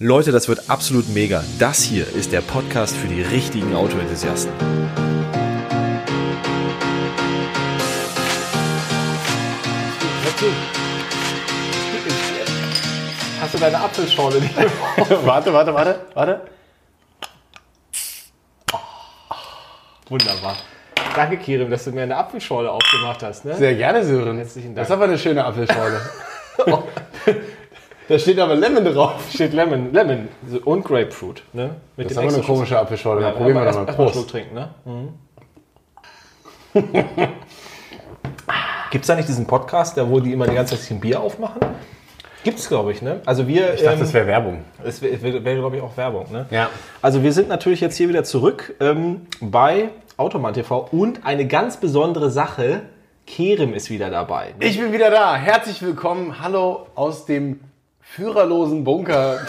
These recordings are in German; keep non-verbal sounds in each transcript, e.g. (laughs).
Leute, das wird absolut mega. Das hier ist der Podcast für die richtigen Autoenthusiasten. Hast du deine Apfelschorle nicht (laughs) warte, warte, warte, warte. Wunderbar. Danke, Kirim, dass du mir eine Apfelschorle aufgemacht hast. Ne? Sehr gerne, Sören. Herzlichen Das Dank. ist aber eine schöne Apfelschorle. (laughs) da steht aber Lemon drauf. (laughs) Steht Lemon, Lemon und Grapefruit. Ne? Mit Das ist aber eine komische Apfelschorle. Ja, probieren wir doch mal. einen Schluck Prost. trinken, ne? Mhm. (laughs) Gibt es da nicht diesen Podcast, da wo die immer die ganze Zeit ein Bier aufmachen? Gibt es, glaube ich, ne? Also wir. Ich dachte, das wäre Werbung. Es wäre, wär, wär, glaube ich, auch Werbung. Ne? Ja. Also wir sind natürlich jetzt hier wieder zurück ähm, bei Automan TV und eine ganz besondere Sache, Kerem ist wieder dabei. Ne? Ich bin wieder da. Herzlich willkommen. Hallo aus dem führerlosen Bunker. (laughs)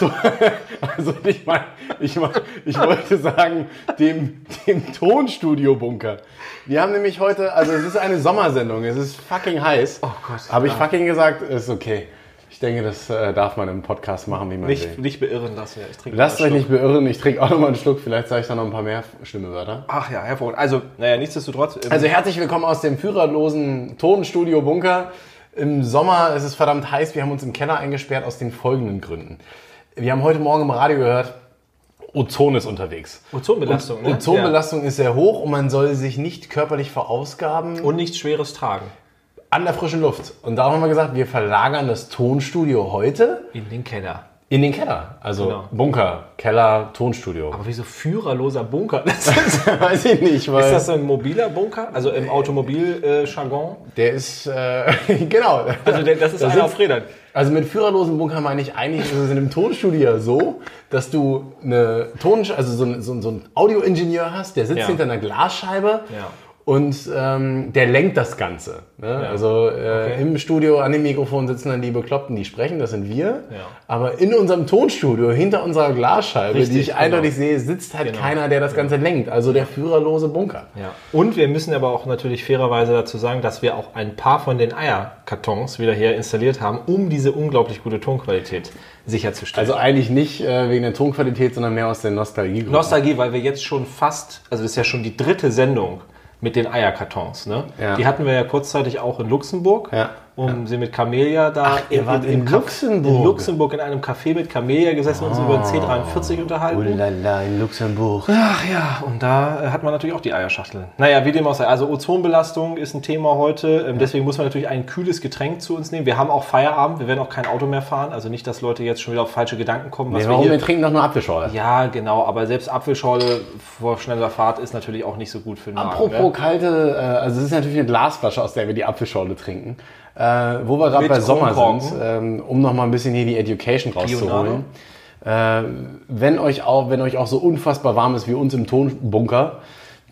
Also ich meine, ich, mein, ich wollte sagen, dem, dem Tonstudio-Bunker. Wir haben nämlich heute, also es ist eine Sommersendung, es ist fucking heiß. Oh Gott. Habe ich fucking gesagt? Ist okay. Ich denke, das äh, darf man im Podcast machen, wie man will. nicht, nicht beirren lassen. Ja, ich trinke Lasst euch nicht beirren, ich trinke auch noch mal einen Schluck, vielleicht sage ich dann noch ein paar mehr schlimme Wörter. Ach ja, hervorragend. Also, naja, nichtsdestotrotz. ähm, Also herzlich willkommen aus dem führerlosen Tonstudio Bunker. Im Sommer ist es verdammt heiß, wir haben uns im Keller eingesperrt aus den folgenden Gründen. Wir haben heute Morgen im Radio gehört, Ozon ist unterwegs. Ozonbelastung, ne? Ozonbelastung ist sehr hoch und man soll sich nicht körperlich verausgaben Ja. Und nichts Schweres tragen. an der frischen Luft. Und darum haben wir gesagt, wir verlagern das Tonstudio heute In den Keller. In den Keller. Also Genau. Bunker, Keller, Tonstudio. Aber wieso führerloser Bunker? (laughs) Das ist, Weiß ich nicht, weil ist das so ein mobiler Bunker? Also im Automobil-Jargon? der ist, äh, (laughs) genau. Also der, das ist Da einer auf Rädern. Also mit führerlosen Bunker meine ich eigentlich, ist es in einem Tonstudio so, dass du eine Ton, also so, ein- so, so einen Audioingenieur hast, der sitzt Ja. hinter einer Glasscheibe Ja. Und ähm, der lenkt das Ganze. Ne? Also äh, Okay. im Studio an dem Mikrofon sitzen dann die Bekloppten, die sprechen, das sind wir. Ja. Aber in unserem Tonstudio, hinter unserer Glasscheibe, Richtig, die ich genau. eindeutig sehe, sitzt halt Genau. keiner, der das Ganze lenkt. Also der führerlose Bunker. Ja. Und wir müssen aber auch natürlich fairerweise dazu sagen, dass wir auch ein paar von den Eierkartons wieder hier installiert haben, um diese unglaublich gute Tonqualität sicherzustellen. Also eigentlich nicht äh, wegen der Tonqualität, sondern mehr aus der Nostalgie. Nostalgie, weil wir jetzt schon fast, also das ist ja schon die dritte Sendung mit den Eierkartons. Ne? Ja. Die hatten wir ja kurzzeitig auch in Luxemburg, Ja. Um sie mit Camellia da ihr wart in Caf- Luxemburg? in Luxemburg in einem Café mit Camellia gesessen und uns über den C43 unterhalten. Ulala, in Luxemburg. Ach ja, und da äh, hat man natürlich auch die Eierschachtel. Naja, wie dem auch sei. Also Ozonbelastung ist ein Thema heute. Ähm, Deswegen muss man natürlich ein kühles Getränk zu uns nehmen. Wir haben auch Feierabend. Wir werden auch kein Auto mehr fahren. Also nicht, dass Leute jetzt schon wieder auf falsche Gedanken kommen. Was Nee, wir warum? hier Wir trinken doch nur Apfelschorle. ja, genau. Aber selbst Apfelschorle vor schneller Fahrt ist natürlich auch nicht so gut für den Magen. Apropos ne? kalte, äh, also es ist natürlich eine Glasflasche, aus der wir die Apfelschorle trinken. Äh, wo wir gerade bei Sommer Kronkorken. sind, ähm, um noch mal ein bisschen hier die Education rauszuholen. Äh, wenn, euch auch, wenn euch auch so unfassbar warm ist wie uns im Tonbunker,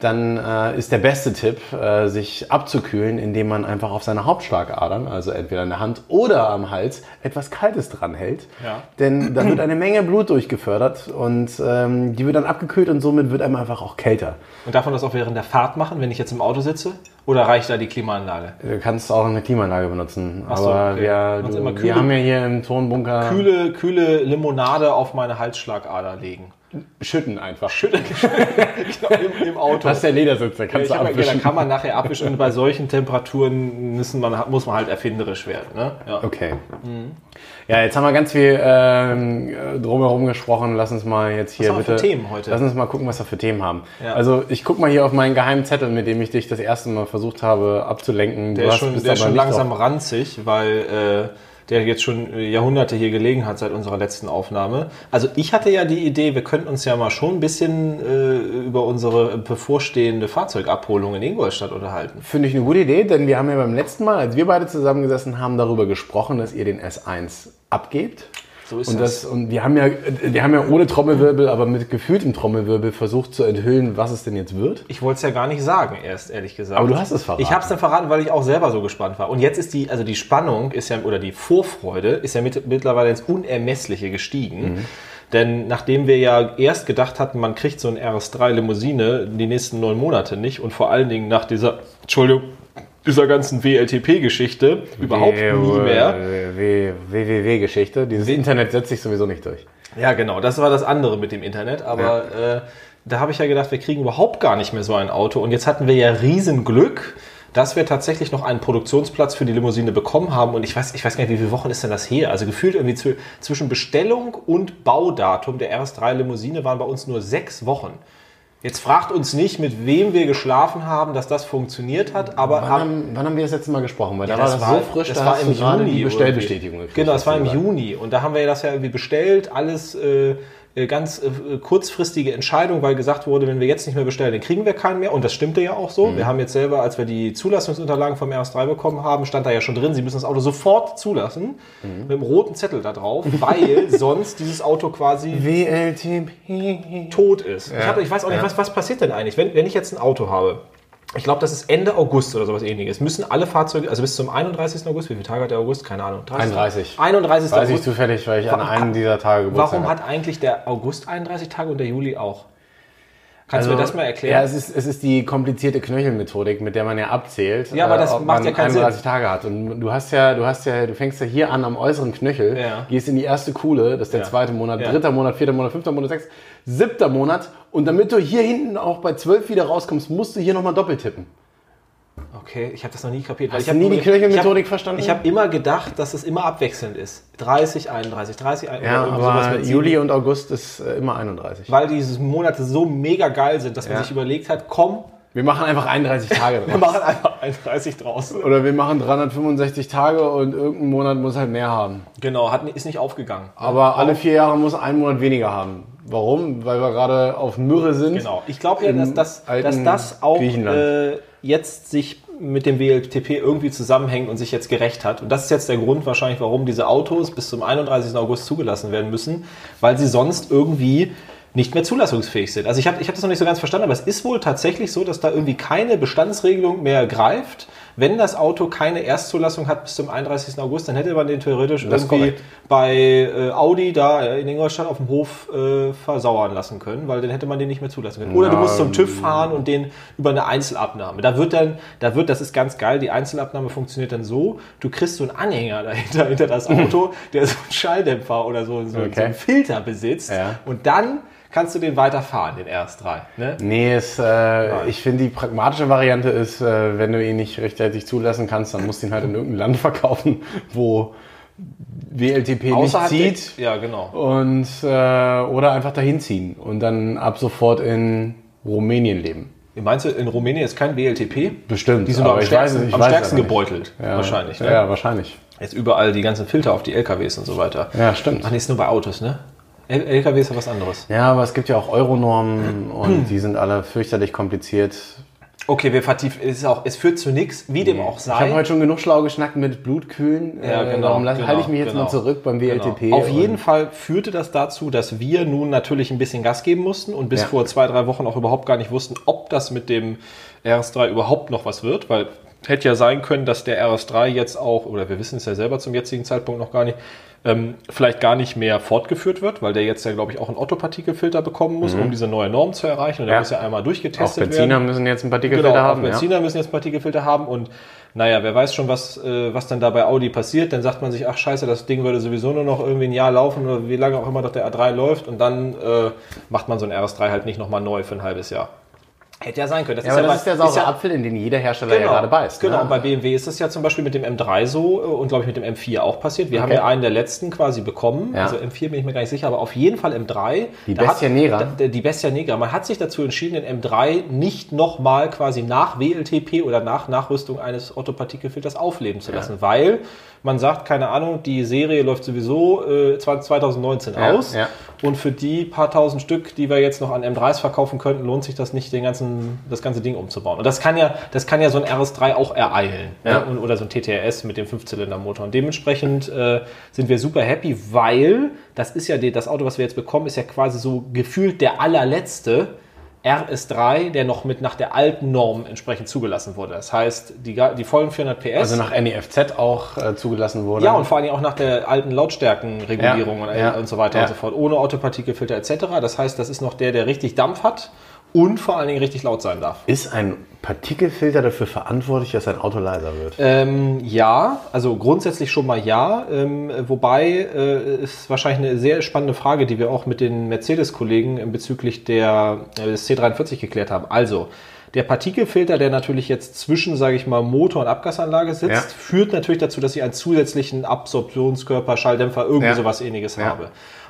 dann äh, ist der beste Tipp, äh, sich abzukühlen, indem man einfach auf seine Hauptschlagadern, also entweder in der Hand oder am Hals, etwas Kaltes dran hält. Ja. Denn da wird eine Menge Blut durchgefördert und ähm, die wird dann abgekühlt und somit wird einem einfach auch kälter. Und darf man das auch während der Fahrt machen, wenn ich jetzt im Auto sitze? Oder reicht da die Klimaanlage? Du kannst auch eine Klimaanlage benutzen. Ach so, aber okay. wir, du, kühle- wir haben ja hier im Tonbunker Kühle, kühle Limonade auf meine Halsschlagader legen. Schütten einfach. (laughs) genau, im, im Auto. Das ist der Ledersitz, da Ja, kannst ich du hab, ja, da abwischen. kann man nachher abwischen und bei solchen Temperaturen müssen man, muss man halt erfinderisch werden. Ne? Ja. Okay. Ja, jetzt haben wir ganz viel ähm, drumherum gesprochen. Lass uns mal jetzt hier haben wir bitte. für Themen heute? Lass uns mal gucken, was wir für Themen haben. Ja. Also ich guck mal hier auf meinen geheimen Zettel, mit dem ich dich das erste Mal versucht habe abzulenken. Der Du ist hast- schon, der ist schon langsam drauf- ranzig, weil äh, der jetzt schon äh, Jahrhunderte hier gelegen hat seit unserer letzten Aufnahme. Also ich hatte ja die Idee, wir könnten uns ja mal schon ein bisschen äh, über unsere bevorstehende Fahrzeugabholung in Ingolstadt unterhalten. Finde ich eine gute Idee, denn wir haben ja beim letzten Mal, als wir beide zusammengesessen haben, darüber gesprochen, dass ihr den S1 abgebt. So ist Und, das. das, und wir haben ja, wir haben ja ohne Trommelwirbel, aber mit gefühltem Trommelwirbel versucht zu enthüllen, was es denn jetzt wird. Ich wollte es ja gar nicht sagen erst, ehrlich gesagt. Aber du hast es verraten. Ich habe es dann verraten, weil ich auch selber so gespannt war. Und jetzt ist die, also die Spannung ist ja, oder die Vorfreude ist ja mit, mittlerweile ins Unermessliche gestiegen. Mhm. Denn nachdem wir ja erst gedacht hatten, man kriegt so ein RS3 Limousine die nächsten neun Monate nicht und vor allen Dingen nach dieser, Entschuldigung, dieser ganzen WLTP-Geschichte überhaupt nie mehr. WWW-Geschichte. Dieses Internet setzt sich sowieso nicht durch. Ja, genau, das war das andere mit dem Internet, aber äh, da habe ich ja gedacht, wir kriegen überhaupt gar nicht mehr so ein Auto. Und jetzt hatten wir ja Riesenglück, dass wir tatsächlich noch einen Produktionsplatz für die Limousine bekommen haben. Und ich weiß, ich weiß gar nicht, wie viele Wochen ist denn das her? Also gefühlt irgendwie zw- zwischen Bestellung und Baudatum der RS3 Limousine waren bei uns nur sechs Wochen. Jetzt fragt uns nicht, mit wem wir geschlafen haben, dass das funktioniert hat, aber Wann haben, wann haben wir das letzte Mal gesprochen? Weil ja, da war das so frisch, das da war im Juni die Bestellbestätigung gekriegt. Genau, das war im. Juni und da haben wir das ja irgendwie bestellt, alles äh, ganz äh, kurzfristige Entscheidung, weil gesagt wurde, wenn wir jetzt nicht mehr bestellen, dann kriegen wir keinen mehr und das stimmte ja auch so. Mhm. Wir haben jetzt selber, als wir die Zulassungsunterlagen vom RS3 bekommen haben, stand da ja schon drin, Sie müssen das Auto sofort zulassen Mhm. mit einem roten Zettel da drauf, weil (laughs) sonst dieses Auto quasi WLTP. tot ist. Ich, Ja. hab, ich weiß auch nicht, Ja. was, was passiert denn eigentlich, wenn, wenn ich jetzt ein Auto habe? Ich glaube, das ist Ende August oder sowas ähnliches. Müssen alle Fahrzeuge, also bis zum 31. August, wie viele Tage hat der August? Keine Ahnung. 30? 31. 31. Weiß ich August. zufällig, weil ich an einem dieser Tage Geburtstag Warum hat eigentlich der August 31 Tage und der Juli auch? Kannst du Also, mir das mal Ja, erklären? es ist, es ist die komplizierte Knöchelmethodik, mit der man ja abzählt, Ja, aber das ob macht man ja keinen 31 Tage hat. Und du hast ja, du hast ja, du fängst ja hier an am äußeren Knöchel, Ja. gehst in die erste Kuhle, das ist der Ja. zweite Monat, Ja. dritter Monat, vierter Monat, fünfter Monat, sechster, siebter Monat. Und damit du hier hinten auch bei 12 wieder rauskommst, musst du hier nochmal doppelt tippen. Okay, ich habe das noch nie kapiert. Hast ich du hab nie die Knöchelmethodik hab- verstanden? Ich habe immer gedacht, dass es immer abwechselnd ist. 30, 31, 30, 31. Ja, aber. Juli und August ist äh, immer 31. Weil diese Monate so mega geil sind, dass man Ja. sich überlegt hat, komm, Wir machen einfach 31 Tage (laughs) wir draus. machen einfach 31 draußen. Oder wir machen 365 Tage und irgendein Monat muss halt mehr haben. Genau, hat, ist nicht aufgegangen. Aber alle vier Jahre muss ein Monat weniger haben. Warum? Weil wir gerade auf Myrrhe sind. Genau. Ich glaube ja, dass das, dass das auch äh, jetzt sich mit dem WLTP irgendwie zusammenhängt und sich jetzt gerecht hat. Und das ist jetzt der Grund wahrscheinlich, warum diese Autos bis zum 31. August zugelassen werden müssen, weil sie sonst irgendwie nicht mehr zulassungsfähig sind. Also ich habe ich hab das noch nicht so ganz verstanden, aber es ist wohl tatsächlich so, dass da irgendwie keine Bestandsregelung mehr greift. Wenn das Auto keine Erstzulassung hat bis zum 31. August, dann hätte man den theoretisch Das irgendwie bei äh, Audi da in Ingolstadt auf dem Hof äh, versauern lassen können, weil dann hätte man den nicht mehr zulassen können. Oder du musst zum TÜV fahren und den über eine Einzelabnahme. Da wird dann, da wird, das ist ganz geil, die Einzelabnahme funktioniert dann so, du kriegst so einen Anhänger dahinter, (laughs) hinter das Auto, der so einen Schalldämpfer oder so, so, so Okay. einen Filter besitzt Ja. und dann kannst du den weiterfahren, den RS3. Ne? Nee, es, äh, ich finde die pragmatische Variante ist, äh, wenn du ihn nicht rechtzeitig zulassen kannst, dann musst du ihn halt in irgendein Land (laughs) verkaufen, wo WLTP nicht Außerhalb zieht. Der, ja, genau. Und, äh, oder einfach dahin ziehen und dann ab sofort in Rumänien leben. Meinst du, in Rumänien ist kein WLTP? Bestimmt. Die sind aber am stärksten, weiß am stärksten nicht. gebeutelt. Ja, Wahrscheinlich. Ne? Ja, wahrscheinlich. Jetzt überall die ganzen Filter auf die LKWs und so weiter. Ja, stimmt. Ach nee, ist nur bei Autos, ne? LKW ist ja was anderes. Ja, aber es gibt ja auch Euronormen und die sind alle fürchterlich kompliziert. Okay, wir vertiefen. Es, ist auch, es führt zu nichts, wie dem auch Ich habe sei. heute schon genug schlau geschnackt mit Blutkühlen. Ja, Äh, genau, Darum lass- genau, halte ich mich jetzt genau. mal zurück beim WLTP. Genau. Auf jeden Fall führte das dazu, dass wir nun natürlich ein bisschen Gas geben mussten und bis Ja. vor zwei, drei Wochen auch überhaupt gar nicht wussten, ob das mit dem RS3 überhaupt noch was wird, weil hätte ja sein können, dass der RS3 jetzt auch, oder wir wissen es ja selber zum jetzigen Zeitpunkt noch gar nicht, ähm, vielleicht gar nicht mehr fortgeführt wird, weil der jetzt ja, glaube ich, auch einen Otto-Partikelfilter bekommen muss, um diese neue Norm zu erreichen. Und der Mhm. Ja. muss ja einmal Auch durchgetestet werden. Benziner müssen jetzt einen Partikelfilter Genau, haben. auch Benziner müssen jetzt Partikelfilter haben und naja, wer weiß schon, was, äh, was dann da bei Audi passiert. Dann sagt man sich, ach scheiße, das Ding würde sowieso nur noch irgendwie ein Jahr laufen oder wie lange auch immer doch der A3 läuft und dann äh, macht man so ein RS3 halt nicht nochmal neu für ein halbes Jahr. Hätte ja sein können. Ja, aber das bei- ist der saure ja- Apfel, in den jeder Hersteller ja gerade beißt. Genau, ne? und bei BMW ist es ja zum Beispiel mit dem M3 so äh, und glaube ich mit dem M4 auch passiert. Wir haben Okay. ja einen der letzten quasi bekommen. Ja. Also M4 bin ich mir gar nicht sicher, aber auf jeden Fall M3. Die hat- Bestia Negra. da- Die Bestia Negra. Man hat sich dazu entschieden, den M3 nicht nochmal quasi nach WLTP oder nach Nachrüstung eines Otto-Partikelfilters aufleben zu lassen, weil man sagt, keine Ahnung, die Serie läuft sowieso äh, 2019 Ja, aus. ja. Und für die paar tausend Stück, die wir jetzt noch an M3s verkaufen könnten, lohnt sich das nicht, den ganzen, das ganze Ding umzubauen. Und das kann ja, das kann ja so ein RS3 auch ereilen. Ja. Ne? Und, oder so ein TTRS mit dem Fünfzylindermotor. Und dementsprechend äh, sind wir super happy, weil das ist ja die, das Auto, was wir jetzt bekommen, ist ja quasi so gefühlt der allerletzte RS3, der noch mit nach der alten Norm entsprechend zugelassen wurde. Das heißt, die, die vollen 400 PS. Also nach NEFZ auch äh, zugelassen wurde. Ja, und vor allem auch nach der alten Lautstärkenregulierung Ja, und, ja, und so weiter ja. und so fort, ohne Autopartikelfilter etc. Das heißt, das ist noch der, der richtig Dampf hat und vor allen Dingen richtig laut sein darf. Ist ein Partikelfilter dafür verantwortlich, dass ein Auto leiser wird? Ähm, ja, also grundsätzlich schon mal ja. Ähm, wobei äh, ist wahrscheinlich eine sehr spannende Frage, die wir auch mit den Mercedes-Kollegen bezüglich der, äh, des C43 geklärt haben. Also, der Partikelfilter, der natürlich jetzt zwischen, sage ich mal, Motor und Abgasanlage sitzt, Ja. führt natürlich dazu, dass ich einen zusätzlichen Absorptionskörper, Schalldämpfer, irgendwie Ja. sowas ähnliches Ja. habe.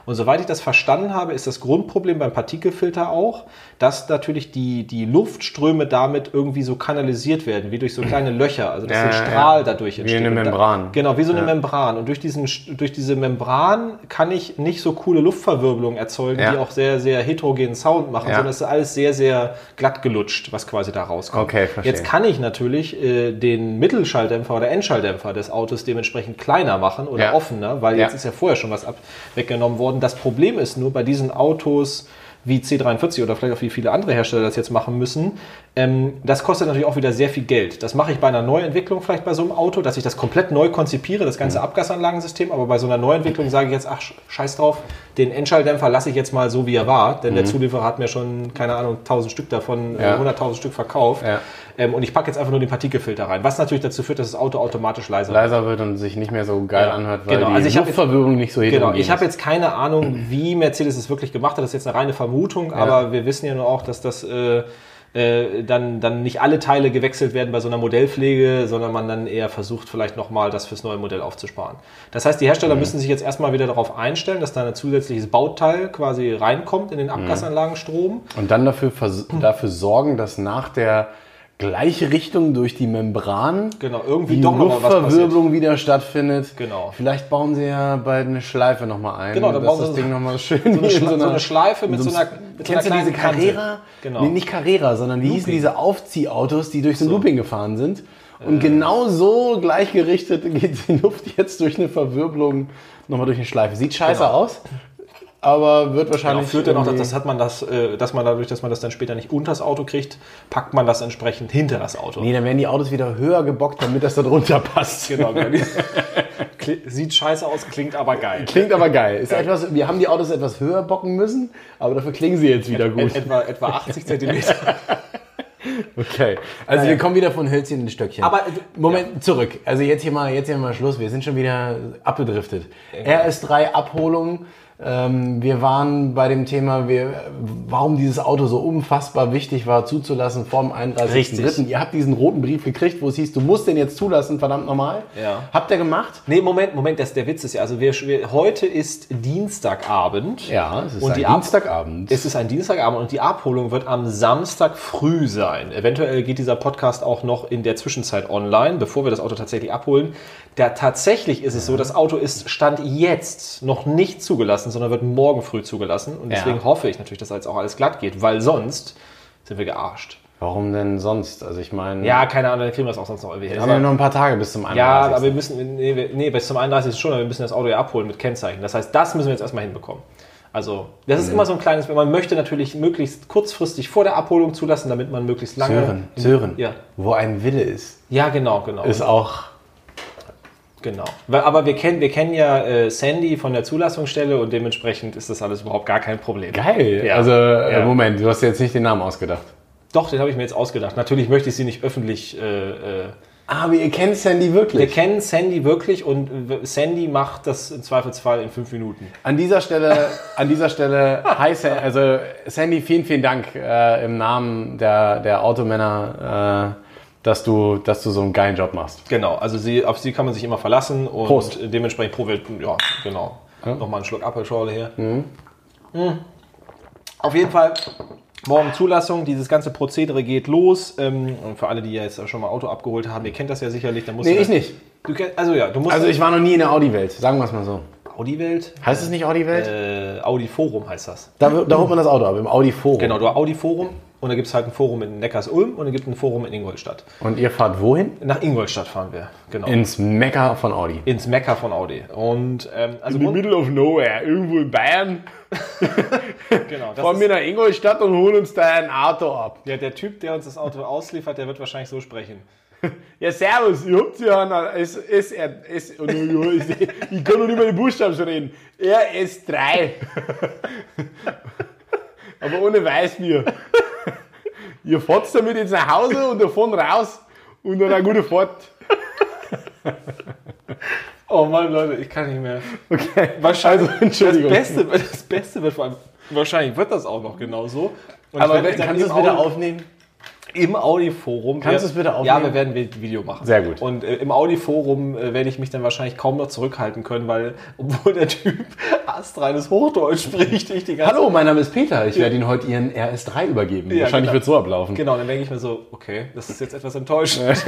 Und soweit ich das verstanden habe, ist das Grundproblem beim Partikelfilter auch, dass natürlich die, die Luftströme damit irgendwie so kanalisiert werden, wie durch so kleine Löcher, also dass Ja, ein Strahl ja. dadurch Wie entsteht. eine Und da- Membran. Genau, wie so eine Ja. Membran. Und durch, diesen, durch diese Membran kann ich nicht so coole Luftverwirbelungen erzeugen, die auch sehr, sehr heterogenen Sound machen, sondern es ist alles sehr, sehr glatt gelutscht, was quasi da rauskommt. Okay, verstehe. Jetzt kann ich natürlich äh, den Mittelschalldämpfer oder Endschalldämpfer des Autos dementsprechend kleiner machen oder offener, weil jetzt ist ja vorher schon was ab weggenommen worden. Das Problem ist nur bei diesen Autos wie C43 oder vielleicht auch wie viele andere Hersteller das jetzt machen müssen, ähm, das kostet natürlich auch wieder sehr viel Geld. Das mache ich bei einer Neuentwicklung vielleicht bei so einem Auto, dass ich das komplett neu konzipiere, das Mhm. ganze Abgasanlagensystem, aber bei so einer Neuentwicklung sage ich jetzt, ach, scheiß drauf, den Endschalldämpfer lasse ich jetzt mal so, wie er war, denn der Zulieferer hat mir schon, keine Ahnung, 1000 Stück davon, äh, Mhm. Ja. 100.000 Stück verkauft. Ja. Ähm, und ich packe jetzt einfach nur den Partikelfilter rein, was natürlich dazu führt, dass das Auto automatisch leiser wird. leiser wird und sich nicht mehr so geil Ja. anhört, weil Genau, die also jetzt- Luftverwirbelung nicht so Genau, ich habe jetzt keine Ahnung, wie Mercedes es wirklich gemacht hat. Das ist jetzt eine reine Vermutung, aber wir wissen ja nur auch, dass das äh, äh, dann, dann nicht alle Teile gewechselt werden bei so einer Modellpflege, sondern man dann eher versucht, vielleicht nochmal das fürs neue Modell aufzusparen. Das heißt, die Hersteller Mhm. müssen sich jetzt erstmal wieder darauf einstellen, dass da ein zusätzliches Bauteil quasi reinkommt in den Mhm. Abgasanlagenstrom. Und dann dafür, dafür sorgen, dass nach der gleiche Richtung durch die Membran Genau, irgendwie die doch. Luftverwirbelung wieder stattfindet. Genau. Vielleicht bauen sie ja bald eine Schleife nochmal ein, Genau, dann bauen das sie Ding nochmal schön So eine, so eine Schleife mit so einer, mit Kennst so du einer diese kleinen Kante. Carrera? Genau. Nee, nicht Carrera, sondern wie hießen diese Aufziehautos, die durch so ein Looping gefahren sind? Und genau so gleichgerichtet (laughs) geht die Luft jetzt durch eine Verwirbelung nochmal durch eine Schleife. Sieht scheiße Genau. aus, aber wird Genau, wahrscheinlich. führt dann auch, irgendwie- das hat man das, äh, dass man dadurch, dass man das dann später nicht unters Auto kriegt, packt man das entsprechend hinter das Auto. Nee, dann werden die Autos wieder höher gebockt, damit das da drunter passt. Genau, genau. (laughs) Sieht scheiße aus, klingt aber geil. Klingt aber geil. Ist etwas, wir haben die Autos etwas höher bocken müssen, aber dafür klingen sie jetzt wieder gut. Et, etwa, etwa 80 Zentimeter. (laughs) Okay. Also wir kommen wieder von Hölzchen in Stöckchen. Aber, äh, Moment, zurück. Also jetzt hier mal, jetzt hier mal Schluss. Wir sind schon wieder abgedriftet. RS3 Abholung. Ähm, wir waren bei dem Thema, wir, warum dieses Auto so unfassbar wichtig war, zuzulassen vor dem 31.3. Richtig. Ihr habt diesen roten Brief gekriegt, wo es hieß, du musst den jetzt zulassen, verdammt normal. Ja. Habt ihr gemacht? Nee, Moment, Moment, das, der Witz ist ja, also wir, wir, heute ist Dienstagabend. Ja, es ist Und ein die Ab- Dienstagabend. Es ist ein Dienstagabend und die Abholung wird am Samstag früh sein. Eventuell geht dieser Podcast auch noch in der Zwischenzeit online, bevor wir das Auto tatsächlich abholen. Da tatsächlich ist es so, das Auto ist Stand jetzt noch nicht zugelassen, sondern wird morgen früh zugelassen. Und Ja. deswegen hoffe ich natürlich, dass jetzt auch alles glatt geht, weil sonst sind wir gearscht. Warum denn sonst? Also ich meine, Ja, keine Ahnung, dann kriegen wir das auch sonst noch irgendwie hin. es sind ja Aber, noch ein paar Tage bis zum 31. ja, aber wir müssen, nee, wir- nee, bis zum 31. schon, aber wir müssen das Auto ja abholen mit Kennzeichen. Das heißt, das müssen wir jetzt erstmal hinbekommen. Also, das Mhm. ist immer so ein kleines, man möchte natürlich möglichst kurzfristig vor der Abholung zulassen, damit man möglichst lange. Sören, Sören, Ja. wo ein Wille ist, Ja, genau, genau. ist auch genau. Aber wir kennen, wir kennen ja äh, Sandy von der Zulassungsstelle und dementsprechend ist das alles überhaupt gar kein Problem. geil. Ja. Also äh, Ja. Moment, du hast jetzt nicht den Namen ausgedacht. Doch, den habe ich mir jetzt ausgedacht. Natürlich möchte ich sie nicht öffentlich. Äh, äh, Aber ihr kennt Sandy wir wirklich. kennen Sandy wirklich und äh, Sandy macht das im Zweifelsfall in fünf Minuten. An dieser Stelle, an dieser Stelle, (laughs) hi Sandy, also Sandy, vielen, vielen Dank äh, im Namen der, der Automänner, äh, dass du, dass du so einen geilen Job machst. Genau, also sie, auf sie kann man sich immer verlassen und Prost. dementsprechend pro Welt, ja, genau. Nochmal einen Schluck Apfelschorle hier. Mm. Auf jeden Fall, morgen Zulassung, dieses ganze Prozedere geht los. Ähm, und für alle, die ja jetzt schon mal Auto abgeholt haben, ihr kennt das ja sicherlich. Dann musst Nee, du ich nicht. Du kenn, also ja, du musst Also ich war noch nie in der Audi-Welt, sagen wir es mal so. Audi-Welt, Heißt es nicht Audi-Welt? äh, Audi-Forum heißt das. Da, da holt man das Auto ab, im Audi-Forum. Genau, du hast Audi-Forum und da gibt es halt ein Forum in Neckars-Ulm und da gibt es ein Forum in Ingolstadt. Und ihr fahrt wohin? Nach Ingolstadt fahren wir, genau. Ins Mekka von Audi. ins Mekka von Audi. Und ähm, also grund- middle of nowhere, irgendwo in Bayern. (laughs) genau, das Fahren ist- wir nach Ingolstadt und holen uns da ein Auto ab. Ja, der Typ, der uns das Auto ausliefert, der wird wahrscheinlich so sprechen. (laughs) Ja, servus, ihr habt ja einen, es, es, es, oh, no, ja, es, ich kann noch nicht mal die Buchstaben schon reden. RS3. (laughs) Aber ohne Weißbier. Ihr fahrt damit jetzt nach Hause und davon raus und dann eine gute Fahrt. (laughs) Oh Mann, Leute, ich kann nicht mehr. Okay. Wahrscheinlich. Also, Entschuldigung. Das Beste, das Beste wird vor allem. Wahrscheinlich wird das auch noch genauso. Und Aber dann kannst du es Audi- aufnehmen? Im Audi-Forum. Kannst du es bitte aufnehmen? Ja, wir werden ein Video machen. Sehr gut. Und äh, im Audi-Forum äh, werde ich mich dann wahrscheinlich kaum noch zurückhalten können, weil, (laughs) obwohl der Typ (laughs) astreines Hochdeutsch spricht, ich die ganze Hallo, mein Name ist Peter. Ich werde Ihnen heute Ihren RS3 übergeben. Ja, Wahrscheinlich genau. wird es so ablaufen. Genau, dann denke ich mir so, okay, das ist jetzt etwas enttäuschend. (laughs)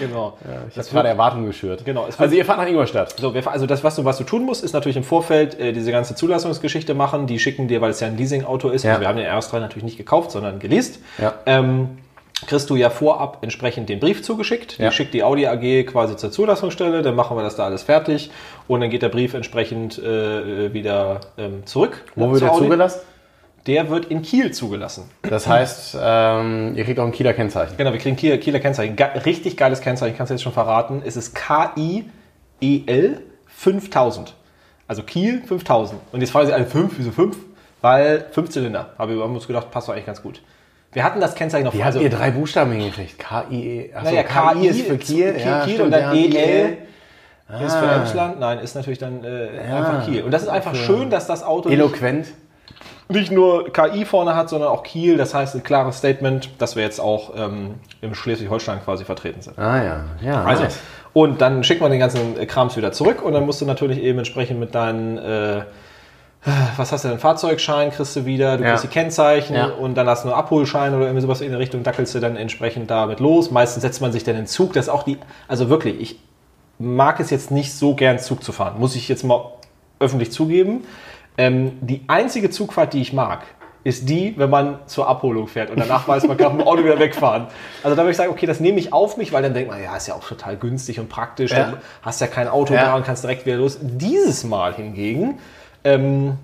genau. Ich habe gerade Erwartungen geschürt. Genau, es Also ihr fahrt nach Ingolstadt. So, wir, also das, was du, was du tun musst, ist natürlich im Vorfeld äh, diese ganze Zulassungsgeschichte machen. Die schicken dir, weil es ja ein Leasing-Auto ist. Ja. Also wir haben den RS3 natürlich nicht gekauft, sondern geleast. Ja. Ähm, kriegst du ja vorab entsprechend den Brief zugeschickt. Die Ja. schickt die Audi AG quasi zur Zulassungsstelle, dann machen wir das da alles fertig und dann geht der Brief entsprechend äh, wieder ähm, zurück. Wo wird er zugelassen? Der wird in Kiel zugelassen. Das heißt, ähm, ihr kriegt auch ein Kieler Kennzeichen. Genau, wir kriegen Kieler, Kieler Kennzeichen. Ge richtig geiles Kennzeichen, ich kann es jetzt schon verraten. Es ist K-I-E-L 5000. Also Kiel 5000. Und jetzt fragen sie alle 5, wieso 5? Weil 5 Zylinder. Aber wir haben uns gedacht, passt doch eigentlich ganz gut. Wir hatten das Kennzeichen noch Wie habt ihr drei Buchstaben hingekriegt? K-I-E. Achso, naja, KI ist für Kiel. Kiel, ja, Kiel stimmt, und dann ja, EL ist für Ah. Emsland. Nein, ist natürlich dann äh, einfach Kiel. Und das ist einfach schön, dass das Auto Eloquent. nicht nur KI vorne hat, sondern auch Kiel. Das heißt, ein klares Statement, dass wir jetzt auch ähm, im Schleswig-Holstein quasi vertreten sind. Ah ja, ja. Also, nice. und dann schicken wir den ganzen äh, Krams wieder zurück und dann musst du natürlich eben entsprechend mit deinen, äh, was hast du denn, Fahrzeugschein kriegst du wieder, du Ja. kriegst die Kennzeichen Ja. und dann hast du einen Abholschein oder irgendwie sowas in der Richtung, dackelst du dann entsprechend damit los. Meistens setzt man sich dann in Zug, das ist auch die, also wirklich, ich mag es jetzt nicht so gern Zug zu fahren, muss ich jetzt mal öffentlich zugeben. Ähm, die einzige Zugfahrt, die ich mag, ist die, wenn man zur Abholung fährt und danach weiß, man kann mit dem Auto wieder wegfahren. Also da würde ich sagen, okay, das nehme ich auf mich, weil dann denkt man, ja, ist ja auch total günstig und praktisch, Ja. dann hast ja kein Auto Ja. da und kannst direkt wieder los. Dieses Mal hingegen ähm,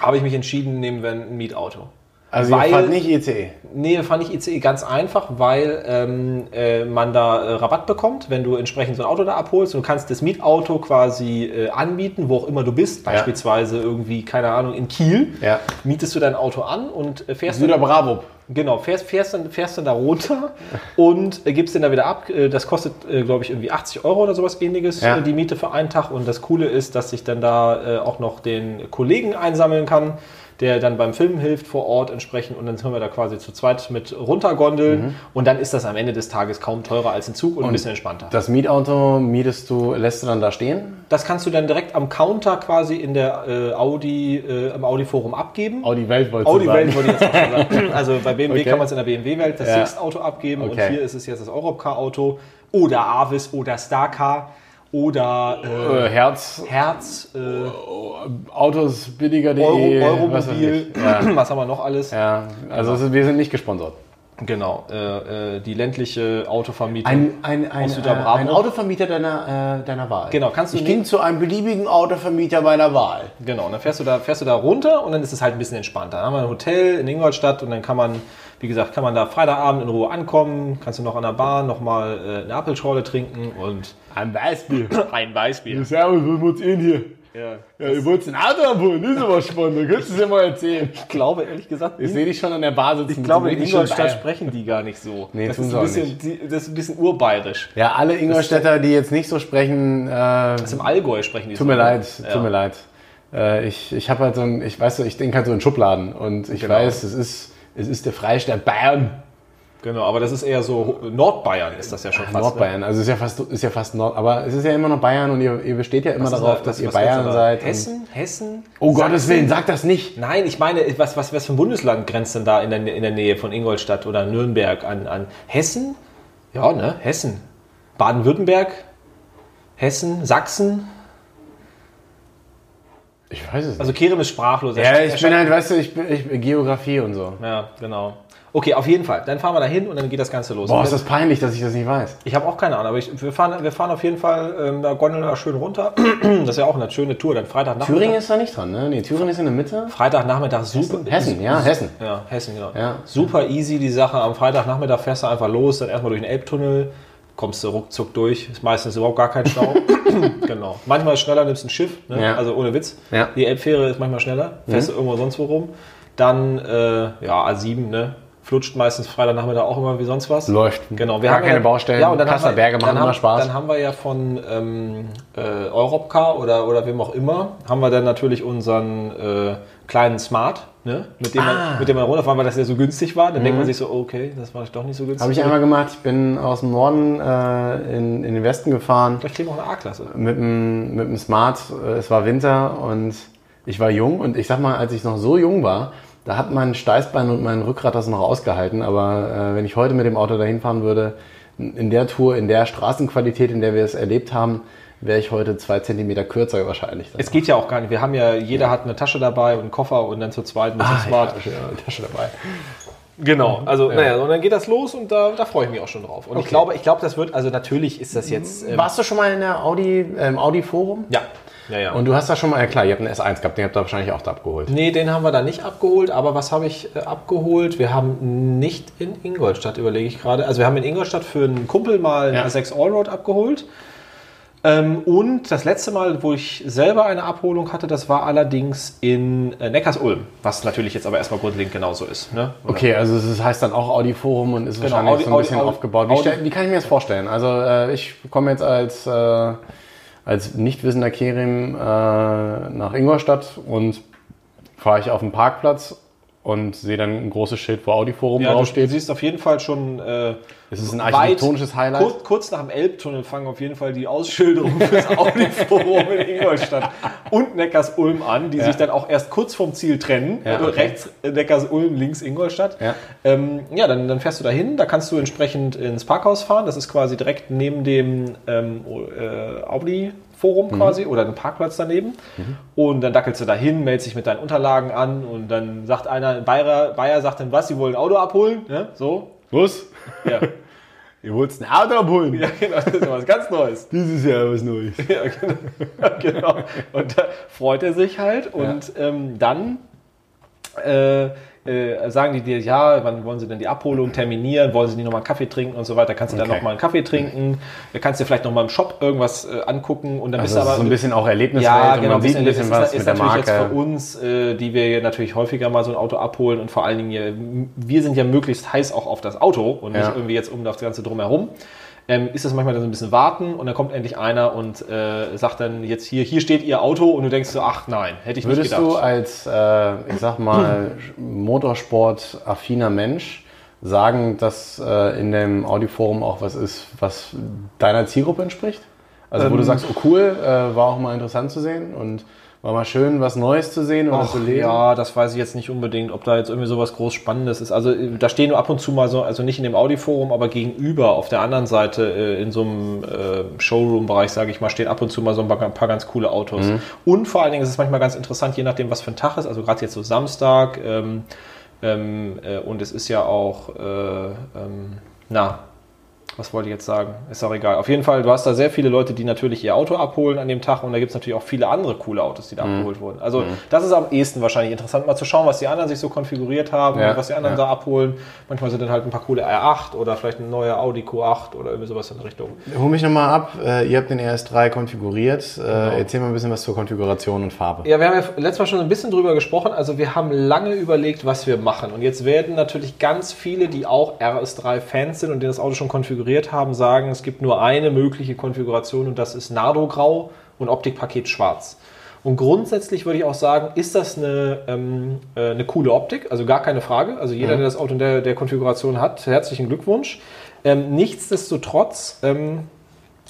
habe ich mich entschieden, nehmen wir ein Mietauto. Also ihr fahrt nicht ECE. Nee, fand ich ICE ganz einfach, weil ähm, äh, man da äh, Rabatt bekommt, wenn du entsprechend so ein Auto da abholst. Und du kannst das Mietauto quasi äh, anbieten, wo auch immer du bist. Beispielsweise irgendwie, keine Ahnung, in Kiel. Ja. Mietest du dein Auto an und äh, fährst Süder dann, Bravo. genau, fährst, fährst, dann, fährst dann da runter (laughs) und äh, gibst den da wieder ab. Äh, das kostet, äh, glaube ich, irgendwie 80 Euro oder sowas ähnliches, Ja. äh, die Miete für einen Tag. Und das Coole ist, dass ich dann da äh, auch noch den Kollegen einsammeln kann, der dann beim Filmen hilft vor Ort entsprechend. Und dann können wir da quasi zu zweit mit runtergondeln. Mhm. Und dann ist das am Ende des Tages kaum teurer als ein Zug und, ein bisschen entspannter. Das Mietauto mietest du, lässt du dann da stehen? Das kannst du dann direkt am Counter quasi in der äh, Audi, äh, im Audi-Forum abgeben. Audi Welt wolltest Audi Welt würde ich jetzt auch sagen. (laughs) Also bei BMW Okay. kann man es in der BMW-Welt das Ja. Sixt-Auto abgeben und Okay. hier ist es jetzt das Europcar-Auto oder Avis oder Starcar oder äh, Äh, Herz, Herz, äh, Autos billiger.de, Euro, was Euromobil, ich. Ja. (clears throat) was haben wir noch alles? ja, also ist- wir sind nicht gesponsert. Genau, äh, äh, die ländliche Autovermietung. Ein, ein, ein, Aus äh, Bravo. ein Autovermieter deiner, äh, deiner Wahl. Genau, kannst du Ich ging zu einem beliebigen Autovermieter meiner Wahl. Genau, und dann fährst du da, fährst du da runter und dann ist es halt ein bisschen entspannter. Dann haben wir ein Hotel in Ingolstadt und dann kann man, wie gesagt, kann man da Freitagabend in Ruhe ankommen, kannst du noch an der Bahn nochmal äh, eine Apfelschorle trinken und Ein Weißbier. (clears throat) ein Weißbier. Servus, was ihr denn hier? Ja. Ja, ihr wollt ein Auto abholen, das ist aber spannend. Da könntest du es ja mal erzählen. Ich glaube, ehrlich gesagt, Ich sehe dich schon an der Bar sitzen. ich glaube, in Ingolstadt sprechen die gar nicht so. Nee, das, tun ist sie ein auch bisschen, die, das ist ein bisschen urbayerisch. Ja, alle Ingolstädter, die jetzt nicht so sprechen, äh, Das im Allgäu sprechen die tut so. mir ne? leid, Ja. tut mir leid. Äh, ich ich habe halt so ein, ich weiß so, ich denke halt so in Schubladen und ich Genau. weiß, es ist, es ist der Freistaat Bayern. Genau, aber das ist eher so Nordbayern ist das ja schon fast. Ne? Nordbayern, also es ist ja fast, ist ja fast Nord, aber es ist ja immer noch Bayern und ihr, ihr besteht ja immer Was darauf, da- dass was- ihr was Bayern seid. Hessen? Hessen? Oh Gottes Sachsen? Willen, sag das nicht. Nein, ich meine, was, was, was für ein Bundesland grenzt denn da in der, in der Nähe von Ingolstadt oder Nürnberg an, an Hessen? Ja, ne? Hessen. Baden-Württemberg? Hessen? Sachsen? Ich weiß es nicht. Also Kerem ist sprachlos. Er ja, ich bin halt, weißt du, ich bin ich, Geografie und so. Ja, genau. Okay, auf jeden Fall. Dann fahren wir da hin und dann geht das Ganze los. Boah, ist das peinlich, dass ich das nicht weiß. ich habe auch keine Ahnung, aber ich, wir, fahren, wir fahren auf jeden Fall ähm, da Gondel da schön runter. (clears throat) Das ist ja auch eine schöne Tour. Dann Freitagnachmittag. Thüringen ist da nicht dran, ne? Nee, Thüringen ist in der Mitte. Freitagnachmittag super. Hessen, ja, Hessen. Ja, Hessen, genau. Ja. Super easy die Sache. Am Freitagnachmittag fährst du einfach los, dann erstmal durch den Elbtunnel, kommst du ruckzuck durch. Ist meistens überhaupt gar kein Stau. (coughs) genau. Manchmal schneller, nimmst ein Schiff, ne? Ja. also ohne Witz. Ja. Die Elbfähre ist manchmal schneller, fährst du irgendwo sonst wo rum. Dann, äh, ja, A7, ne? Flutscht meistens Freitagnachmittag auch immer wie sonst was. Läuft. Genau. Wir Gar haben keine ja, Baustellen. Ja, und dann Kasser haben wir, Berge machen dann immer haben, Spaß. Dann haben wir ja von ähm, äh, Europcar oder, oder wem auch immer, haben wir dann natürlich unseren äh, kleinen Smart, ne? mit, dem Ah. Mhm. man, mit dem man runterfahren, weil das ja so günstig war. Dann denkt man sich so, okay, das war doch nicht so günstig. Habe ich einmal gemacht. Ich bin aus dem Norden äh, in, in den Westen gefahren Vielleicht kriegen wir auch eine A-Klasse. mit dem, mit dem Smart. Äh, Es war Winter und ich war jung. Und ich sag mal, als ich noch so jung war, da hat mein Steißbein und mein Rückgrat das noch ausgehalten. Aber äh, wenn ich heute mit dem Auto dahin fahren würde, in der Tour, in der Straßenqualität, in der wir es erlebt haben, wäre ich heute zwei Zentimeter kürzer wahrscheinlich. Es geht ja auch gar nicht. Wir haben ja, jeder hat eine Tasche dabei und einen Koffer und dann zu zweit dem Ah, Smart. ja, ja, Tasche dabei. Genau, also naja, und dann geht das los und da, da freue ich mich auch schon drauf. Und ich Okay. glaube, ich glaube, das wird, also natürlich ist das jetzt. Ähm, Warst du schon mal in der Audi, im Audi-Forum? ja, ja, ja. Und du hast da schon mal, ja klar, ihr habt einen S1 gehabt, den habt ihr wahrscheinlich auch da abgeholt. Nee, den haben wir da nicht abgeholt, aber was habe ich äh, abgeholt? Wir haben nicht in Ingolstadt, überlege ich gerade. Also wir haben in Ingolstadt für einen Kumpel mal einen Ja. A6 Allroad abgeholt. Ähm, und das letzte Mal, wo ich selber eine Abholung hatte, das war allerdings in äh, Neckars-Ulm, was natürlich jetzt aber erstmal grundlegend genauso ist. Ne? Okay, also es heißt dann auch Audi-Forum und ist Genau, wahrscheinlich Audi- so ein bisschen Audi- aufgebaut. Wie, Audi- wie kann ich mir das vorstellen? Also äh, ich komme jetzt als, äh, als nicht wissender Kerim äh, nach Ingolstadt und fahre ich auf den Parkplatz und sehe dann ein großes Schild, wo Audi-Forum Ja, du, du draufsteht. siehst auf jeden Fall schon. Äh, Es ist ein architektonisches Highlight. Kurz, kurz nach dem Elbtunnel fangen auf jeden Fall die Ausschilderungen fürs (laughs) Audi-Forum in Ingolstadt und Neckars-Ulm an, die Ja. sich dann auch erst kurz vom Ziel trennen. Ja, Also okay. Rechts Neckars-Ulm, links Ingolstadt. Ja. Ähm, ja, dann, dann fährst du dahin, da kannst du entsprechend ins Parkhaus fahren. Das ist quasi direkt neben dem ähm, äh, Audi-Forum quasi oder ein Parkplatz daneben. Und dann dackelst du dahin, meldest dich mit deinen Unterlagen an und dann sagt einer, Bayer, Bayer sagt dann was, sie wollen ein Auto abholen. Ne? So. Was? Ja. (laughs) Ihr wollt ein Auto abholen? Ja, genau, das ist was ganz Neues. (laughs) Dieses Jahr was Neues. Ja, genau. (laughs) genau. Und da freut er sich halt und ähm, dann äh, äh, sagen die dir, ja, wann wollen sie denn die Abholung terminieren, wollen sie nicht nochmal einen Kaffee trinken und so weiter, kannst du dann Okay. nochmal einen Kaffee trinken, kannst dir vielleicht nochmal im Shop irgendwas äh, angucken und dann Also bist du ist aber so ein bisschen auch Erlebniswelt ja, genau, man sieht ein bisschen ist, was ist mit der natürlich jetzt Marke. für uns, äh, die wir natürlich häufiger mal so ein Auto abholen und vor allen Dingen, hier, wir sind ja möglichst heiß auch auf das Auto und nicht Ja. irgendwie jetzt um das Ganze drumherum. Ähm, ist das manchmal dann so ein bisschen warten und dann kommt endlich einer und äh, sagt dann jetzt hier, hier steht Ihr Auto und du denkst so, ach nein, hätte ich Würdest nicht du gedacht. als, äh, ich sag mal, Motorsport-affiner Mensch sagen, dass äh, in dem Audi-Forum auch was ist, was deiner Zielgruppe entspricht? Also wo du Ähm. sagst, oh cool, äh, war auch mal interessant zu sehen und war mal schön, was Neues zu sehen oder Ach, zu lesen. ja, das weiß ich jetzt nicht unbedingt, ob da jetzt irgendwie sowas groß Spannendes ist. Also äh, da stehen nur ab und zu mal so, also nicht in dem Audi-Forum, aber gegenüber auf der anderen Seite äh, in so einem äh, Showroom-Bereich, sage ich mal, stehen ab und zu mal so ein paar, ein paar ganz coole Autos. Und vor allen Dingen ist es manchmal ganz interessant, je nachdem, was für ein Tag ist. Also gerade jetzt so Samstag ähm, ähm, äh, und es ist ja auch, äh, ähm, na, was wollte ich jetzt sagen? Ist auch egal. Auf jeden Fall, du hast da sehr viele Leute, die natürlich ihr Auto abholen an dem Tag und da gibt es natürlich auch viele andere coole Autos, die da Mhm. abgeholt wurden. Also das ist am ehesten wahrscheinlich interessant, mal zu schauen, was die anderen sich so konfiguriert haben Ja, und was die anderen ja. da abholen. Manchmal sind dann halt ein paar coole R8 oder vielleicht ein neuer Audi Q8 oder irgendwie sowas in der Richtung. Hol mich nochmal ab, äh, ihr habt den RS3 konfiguriert. Äh, Genau. Erzähl mal ein bisschen was zur Konfiguration und Farbe. Ja, wir haben ja letztes Mal schon ein bisschen drüber gesprochen. Also wir haben lange überlegt, was wir machen. Und jetzt werden natürlich ganz viele, die auch RS3-Fans sind und die das Auto schon konfiguriert haben, sagen, es gibt nur eine mögliche Konfiguration und das ist Nardo-Grau und Optikpaket Schwarz. Und grundsätzlich würde ich auch sagen, ist das eine, ähm, äh, eine coole Optik, also gar keine Frage. Also jeder, der das Auto in der, der Konfiguration hat, herzlichen Glückwunsch. Ähm, nichtsdestotrotz ähm,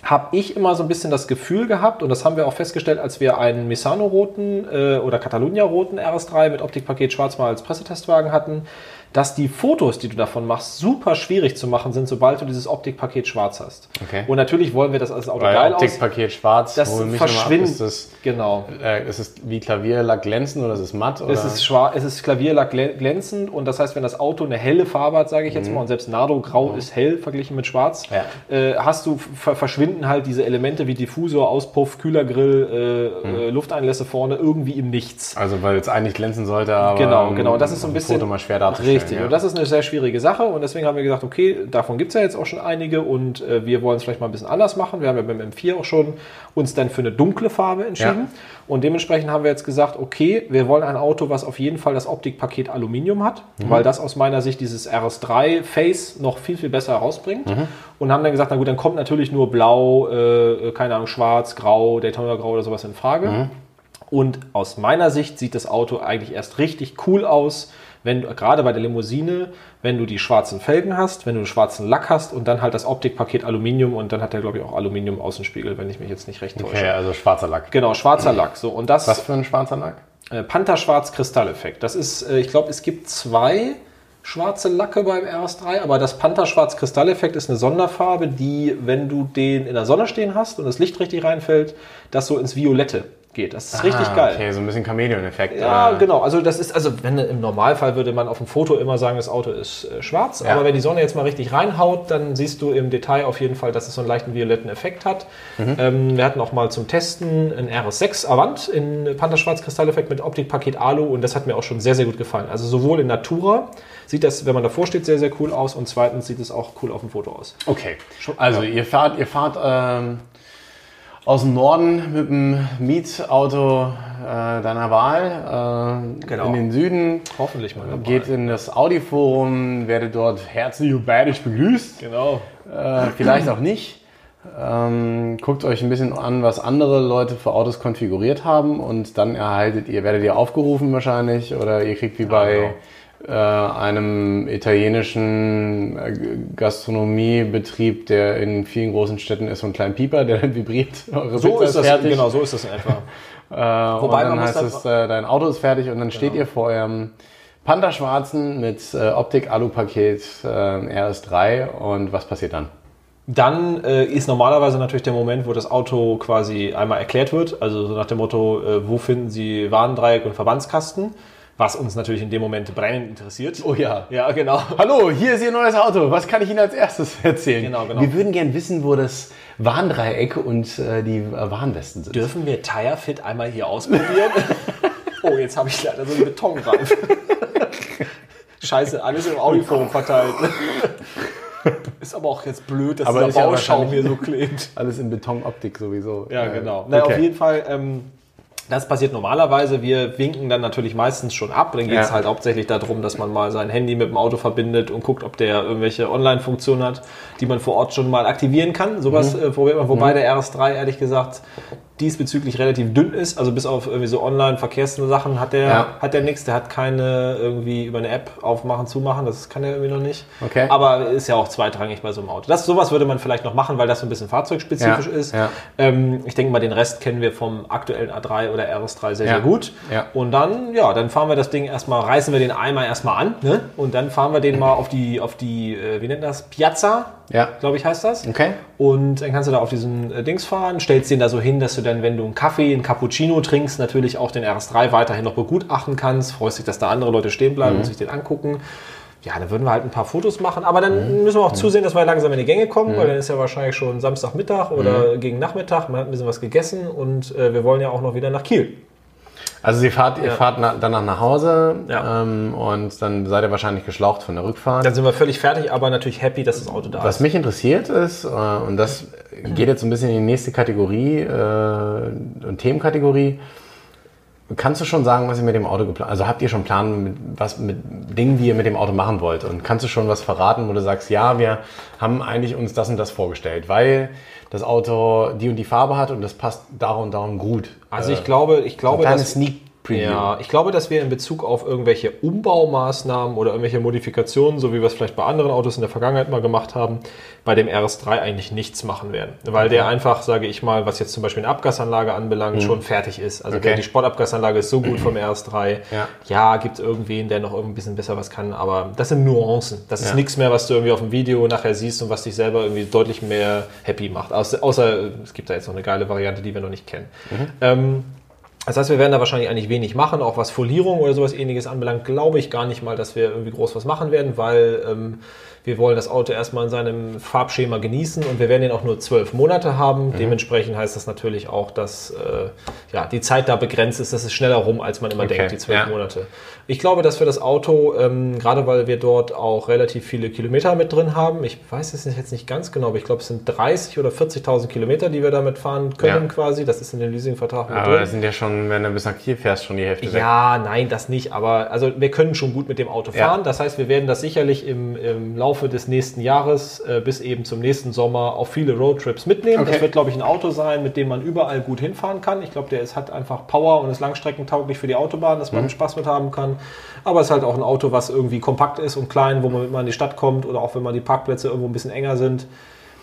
habe ich immer so ein bisschen das Gefühl gehabt, und das haben wir auch festgestellt, als wir einen Misano-roten äh, oder Catalunya-roten RS3 mit Optikpaket Schwarz mal als Pressetestwagen hatten, dass die Fotos, die du davon machst, super schwierig zu machen sind, sobald du dieses Optikpaket Schwarz hast. Okay. Und natürlich wollen wir das als Auto Weil geil aus. Optikpaket schwarz, Das hol mich ab, verschwindet. Ist das, Genau. äh, ist es wie Klavierlack glänzend oder ist es matt? Oder? Es ist, schwarz, es ist Klavierlack glä- glänzend und das heißt, wenn das Auto eine helle Farbe hat, sage ich jetzt mal, und selbst Nardo Grau ist hell verglichen mit Schwarz, Ja. äh, hast du ver verschwinden halt diese Elemente wie Diffusor, Auspuff, Kühlergrill, äh, äh, Lufteinlässe vorne irgendwie im Nichts. also weil es eigentlich glänzen sollte, aber Genau, genau. Das ist so ein bisschen Foto mal schwer darzustellen. Richtig, ja. und das ist eine sehr schwierige Sache und deswegen haben wir gesagt, okay, davon gibt es ja jetzt auch schon einige und äh, wir wollen es vielleicht mal ein bisschen anders machen. Wir haben ja beim M4 auch schon uns dann für eine dunkle Farbe entschieden Ja. und dementsprechend haben wir jetzt gesagt, okay, wir wollen ein Auto, was auf jeden Fall das Optikpaket Aluminium hat, Mhm. weil das aus meiner Sicht dieses RS3 Face noch viel, viel besser herausbringt Mhm. und haben dann gesagt, na gut, dann kommt natürlich nur blau, äh, keine Ahnung, schwarz, grau, Daytona grau oder sowas in Frage. Mhm. Und aus meiner Sicht sieht das Auto eigentlich erst richtig cool aus, wenn gerade bei der Limousine, wenn du die schwarzen Felgen hast, wenn du einen schwarzen Lack hast und dann halt das Optikpaket Aluminium und dann hat der glaube ich auch Aluminium Außenspiegel, wenn ich mich jetzt nicht recht täusche. Okay, also schwarzer Lack. Genau, schwarzer Lack. So und das Was für ein schwarzer Lack? äh, Pantherschwarz Kristalleffekt. Das ist, äh, ich glaube, es gibt zwei schwarze Lacke beim RS3, aber das Pantherschwarz Kristalleffekt ist eine Sonderfarbe, die, wenn du den in der Sonne stehen hast und das Licht richtig reinfällt, das so ins Violette geht. Das ist richtig Ah, geil. Okay, so ein bisschen Chameleon-Effekt. Ja, oder? genau. Also das ist, also wenn im Normalfall würde man auf dem Foto immer sagen, das Auto ist äh, schwarz. Ja. Aber wenn die Sonne jetzt mal richtig reinhaut, dann siehst du im Detail auf jeden Fall, dass es so einen leichten violetten Effekt hat. Mhm. Ähm, wir hatten auch mal zum Testen ein RS6 Avant in Pantherschwarz Kristalleffekt mit Optikpaket Alu und das hat mir auch schon sehr, sehr gut gefallen. Also sowohl in Natura sieht das, wenn man davor steht, sehr, sehr cool aus und zweitens sieht es auch cool auf dem Foto aus. Okay. Also ihr fahrt, ihr fahrt ähm, aus dem Norden mit dem Mietauto äh, deiner Wahl äh, Genau. in den Süden. Hoffentlich mal. Geht in das Audi-Forum, werdet dort herzlich und badisch begrüßt. Genau. Äh, vielleicht auch nicht. Ähm, guckt euch ein bisschen an, was andere Leute für Autos konfiguriert haben und dann erhaltet ihr, werdet ihr aufgerufen wahrscheinlich oder ihr kriegt wie bei äh, einem italienischen äh, Gastronomiebetrieb, der in vielen großen Städten ist, so einen kleinen Pieper, der dann vibriert. (laughs) Eure So Pizza ist das, fertig. genau, so ist das in etwa. (laughs) Äh, Wobei und man dann muss heißt es, äh, dein Auto ist fertig und dann steht ihr vor eurem Panda-Schwarzen mit äh, Optik-Alu-Paket äh, RS3 und was passiert dann? Dann äh, ist normalerweise natürlich der Moment, wo das Auto quasi einmal erklärt wird. Also so nach dem Motto, äh, wo finden Sie Warndreieck und Verbandskasten? Was uns natürlich in dem Moment brennend interessiert. Oh ja. Ja, genau. Hallo, hier ist Ihr neues Auto. Was kann ich Ihnen als erstes erzählen? Genau, genau. Wir würden gern wissen, wo das Warndreieck und äh, die äh, Warnwesten sind. Dürfen wir Tirefit einmal hier ausprobieren? (laughs) oh, jetzt habe ich leider so einen Betonreif. (laughs) Scheiße, alles im Audioforum verteilt. (laughs) Ist aber auch jetzt blöd, dass Aber ja Bauschaum wahrscheinlich- hier so klebt. Alles in Betonoptik sowieso. Ja, Äh, genau. Na, okay. Auf jeden Fall, ähm, das passiert normalerweise. Wir winken dann natürlich meistens schon ab. Dann geht es Ja. halt hauptsächlich darum, dass man mal sein Handy mit dem Auto verbindet und guckt, ob der irgendwelche Online-Funktionen hat, die man vor Ort schon mal aktivieren kann. Sowas Mhm. äh, probiert man, wobei der RS3 ehrlich gesagt diesbezüglich relativ dünn ist. Also bis auf irgendwie so Online-Verkehrssachen hat der, Ja. hat der nichts. Der hat keine irgendwie über eine App aufmachen, zumachen. Das kann er irgendwie noch nicht. Okay. Aber ist ja auch zweitrangig bei so einem Auto. Das, sowas würde man vielleicht noch machen, weil das so ein bisschen fahrzeugspezifisch Ja, ist. ja. Ähm, ich denke mal, den Rest kennen wir vom aktuellen A3 oder RS3 sehr, sehr gut. Und dann, ja, dann fahren wir das Ding erstmal, reißen wir den Eimer erstmal an, ne? Und dann fahren wir den mal auf die, auf die, äh, wie nennt das? Piazza, Ja. glaube ich, heißt das. Okay. Und dann kannst du da auf diesen äh, Dings fahren, stellst den da so hin, dass du dann, wenn du einen Kaffee, einen Cappuccino trinkst, natürlich auch den RS3 weiterhin noch begutachten kannst. Freust dich, dass da andere Leute stehen bleiben Mhm. und sich den angucken. Ja, dann würden wir halt ein paar Fotos machen, aber dann Mhm. müssen wir auch zusehen, dass wir langsam in die Gänge kommen, weil dann ist ja wahrscheinlich schon Samstagmittag oder gegen Nachmittag, man hat ein bisschen was gegessen und äh, wir wollen ja auch noch wieder nach Kiel. Also ihr fahrt, ihr Ja. fahrt na, danach nach Hause Ja. ähm, und dann seid ihr wahrscheinlich geschlaucht von der Rückfahrt. Dann sind wir völlig fertig, aber natürlich happy, dass das Auto da Was ist. mich interessiert ist, äh, und das geht jetzt ein bisschen in die nächste Kategorie äh, und Themenkategorie, kannst du schon sagen, was ihr mit dem Auto geplant Also habt ihr schon Plan, mit, was mit Dingen, die ihr mit dem Auto machen wollt? Und kannst du schon was verraten, wo du sagst, ja, wir haben eigentlich uns das und das vorgestellt, weil das Auto die und die Farbe hat und das passt darum und darum gut. Also ich glaube, ich glaube, Kleine dass, Sneak Preview. Ja, ich glaube, dass wir in Bezug auf irgendwelche Umbaumaßnahmen oder irgendwelche Modifikationen, so wie wir es vielleicht bei anderen Autos in der Vergangenheit mal gemacht haben, bei dem RS3 eigentlich nichts machen werden. Weil der einfach, sage ich mal, was jetzt zum Beispiel eine Abgasanlage anbelangt, schon fertig ist. Also Mhm. Okay. der, die Sportabgasanlage ist so gut vom RS3. Ja. Ja, gibt es irgendwen, der noch ein bisschen besser was kann, aber das sind Nuancen. Das ist Ja. nichts mehr, was du irgendwie auf dem Video nachher siehst und was dich selber irgendwie deutlich mehr happy macht. Außer, außer es gibt da jetzt noch eine geile Variante, die wir noch nicht kennen. Mhm. Ähm, Das heißt, wir werden da wahrscheinlich eigentlich wenig machen, auch was Folierung oder sowas ähnliches anbelangt, glaube ich gar nicht mal, dass wir irgendwie groß was machen werden, weil ähm, wir wollen das Auto erstmal in seinem Farbschema genießen und wir werden ihn auch nur zwölf Monate haben. Mhm. Dementsprechend heißt das natürlich auch, dass äh, ja, die Zeit da begrenzt ist. Das ist schneller rum, als man immer okay. denkt, die zwölf ja. Monate. Ich glaube, dass wir das Auto, ähm, gerade weil wir dort auch relativ viele Kilometer mit drin haben, ich weiß es jetzt nicht ganz genau, aber ich glaube, es sind 30 oder 40.000 Kilometer, die wir damit fahren können ja. quasi. Das ist in dem Leasingvertrag mit aber drin. das sind ja schon, wenn du bis nach Kiel fährst, schon die Hälfte ja, weg. Nein, das nicht. Aber also wir können schon gut mit dem Auto fahren. Ja. Das heißt, wir werden das sicherlich im, im Laufe Laufe des nächsten Jahres äh, bis eben zum nächsten Sommer auf viele Roadtrips mitnehmen. Okay. Das wird, glaube ich, ein Auto sein, mit dem man überall gut hinfahren kann. Ich glaube, der ist, hat einfach Power und ist langstreckentauglich für die Autobahn, dass man mhm. Spaß mit haben kann. Aber es ist halt auch ein Auto, was irgendwie kompakt ist und klein, wo man, wenn man in die Stadt kommt oder auch wenn man die Parkplätze irgendwo ein bisschen enger sind,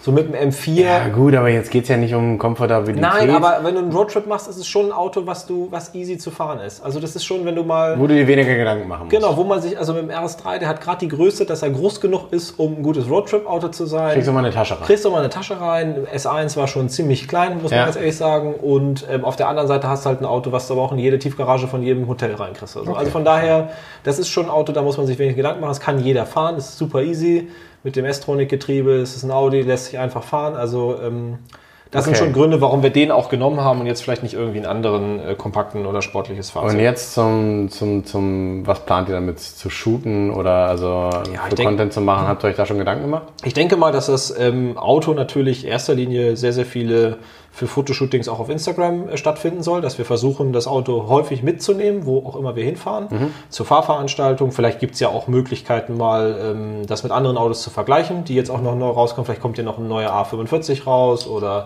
so mit dem M4. Ja, gut, aber jetzt geht es ja nicht um Komfortabilität. Nein, aber wenn du einen Roadtrip machst, ist es schon ein Auto, was du, was easy zu fahren ist. Also das ist schon, wenn du mal. Wo du dir weniger Gedanken machen musst. Genau, wo man sich, also mit dem RS3, der hat gerade die Größe, dass er groß genug ist, um ein gutes Roadtrip-Auto zu sein. Kriegst du mal eine Tasche rein. Kriegst du mal eine Tasche rein. S1 war schon ziemlich klein, muss ja. man ganz ehrlich sagen. Und ähm, auf der anderen Seite hast du halt ein Auto, was du aber auch in jede Tiefgarage von jedem Hotel reinkriegst. Also, okay. also von daher, das ist schon ein Auto, da muss man sich wenig Gedanken machen. Das kann jeder fahren, das ist super easy mit dem S-Tronic-Getriebe. Es ist ein Audi, lässt sich einfach fahren. Also ähm, das okay. sind schon Gründe, warum wir den auch genommen haben und jetzt vielleicht nicht irgendwie einen anderen äh, kompakten oder sportliches Fahrzeug. Und jetzt zum, zum, zum, was plant ihr damit zu shooten oder also ja, für denk, Content zu machen? Habt ihr euch da schon Gedanken gemacht? Ich denke mal, dass das ähm, Auto natürlich in erster Linie sehr, sehr viele für Fotoshootings auch auf Instagram äh, stattfinden soll, dass wir versuchen, das Auto häufig mitzunehmen, wo auch immer wir hinfahren, mhm. zur Fahrveranstaltung. Vielleicht gibt es ja auch Möglichkeiten, mal ähm, das mit anderen Autos zu vergleichen, die jetzt auch noch neu rauskommen. Vielleicht kommt ja noch ein neuer A45 raus oder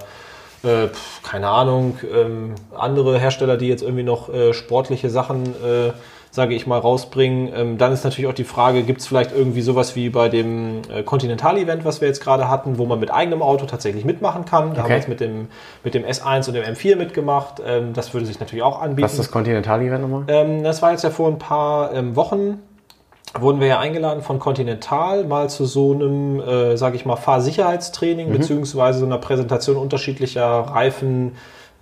äh, keine Ahnung, ähm, andere Hersteller, die jetzt irgendwie noch äh, sportliche Sachen äh, sage ich mal, rausbringen. Ähm, dann ist natürlich auch die Frage, gibt es vielleicht irgendwie sowas wie bei dem äh, Continental-Event, was wir jetzt gerade hatten, wo man mit eigenem Auto tatsächlich mitmachen kann. Da okay. haben wir jetzt mit dem, mit dem S1 und dem M4 mitgemacht. Ähm, das würde sich natürlich auch anbieten. Was ist das Continental-Event nochmal? Ähm, das war jetzt ja vor ein paar Wochen wurden wir ja eingeladen von Continental mal zu so einem, äh, sage ich mal, Fahrsicherheitstraining mhm. beziehungsweise so einer Präsentation unterschiedlicher Reifen,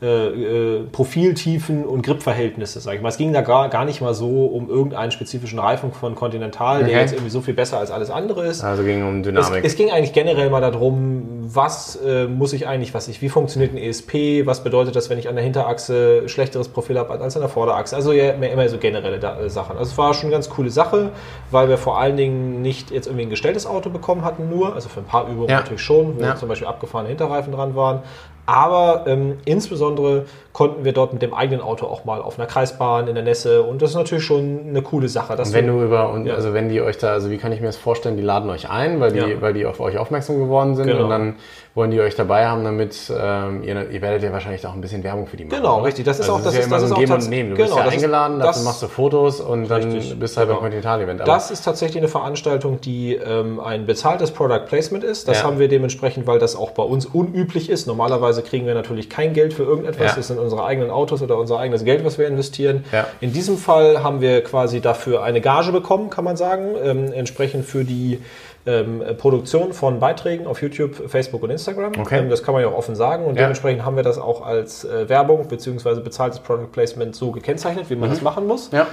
äh, äh, Profiltiefen und Gripverhältnisse, sage ich mal. Es ging da gar, gar nicht mal so um irgendeinen spezifischen Reifen von Continental, okay. der jetzt irgendwie so viel besser als alles andere ist. Also ging um Dynamik. Es, es ging eigentlich generell mal darum, was äh, muss ich eigentlich, was ich, wie funktioniert ein ESP, was bedeutet das, wenn ich an der Hinterachse schlechteres Profil habe als an der Vorderachse. Also ja, immer so generelle da, äh, Sachen. Also es war schon eine ganz coole Sache, weil wir vor allen Dingen nicht jetzt irgendwie ein gestelltes Auto bekommen hatten, nur, also für ein paar Übungen ja. natürlich schon, wo ja. zum Beispiel abgefahrene Hinterreifen dran waren, aber ähm, insbesondere konnten wir dort mit dem eigenen Auto auch mal auf einer Kreisbahn in der Nässe und das ist natürlich schon eine coole Sache. und wenn du über und ja. also wenn die euch da, also wie kann ich mir das vorstellen, die laden euch ein, weil die, ja. weil die auf euch aufmerksam geworden sind genau. und dann wollen die euch dabei haben, damit ähm, ihr, ihr werdet ja wahrscheinlich auch ein bisschen Werbung für die machen. Genau, richtig. Das ist also auch das, ist, ja das ist, Geben und Nehmen. Du genau, bist ja eingeladen, dafür machst du Fotos und dann richtig, bist du halt genau. beim Continental-Event. Das ist tatsächlich eine Veranstaltung, die ähm, ein bezahltes Product Placement ist. Das ja. haben wir dementsprechend, weil das auch bei uns unüblich ist. Normalerweise kriegen wir natürlich kein Geld für irgendetwas. Ja. Das sind unsere eigenen Autos oder unser eigenes Geld, was wir investieren. Ja. In diesem Fall haben wir quasi dafür eine Gage bekommen, kann man sagen, ähm, entsprechend für die ähm, Produktion von Beiträgen auf YouTube, Facebook und Instagram. Okay. Ähm, das kann man ja auch offen sagen und ja. dementsprechend haben wir das auch als äh, Werbung bzw. bezahltes Product Placement so gekennzeichnet, wie man mhm. das machen muss. Ja.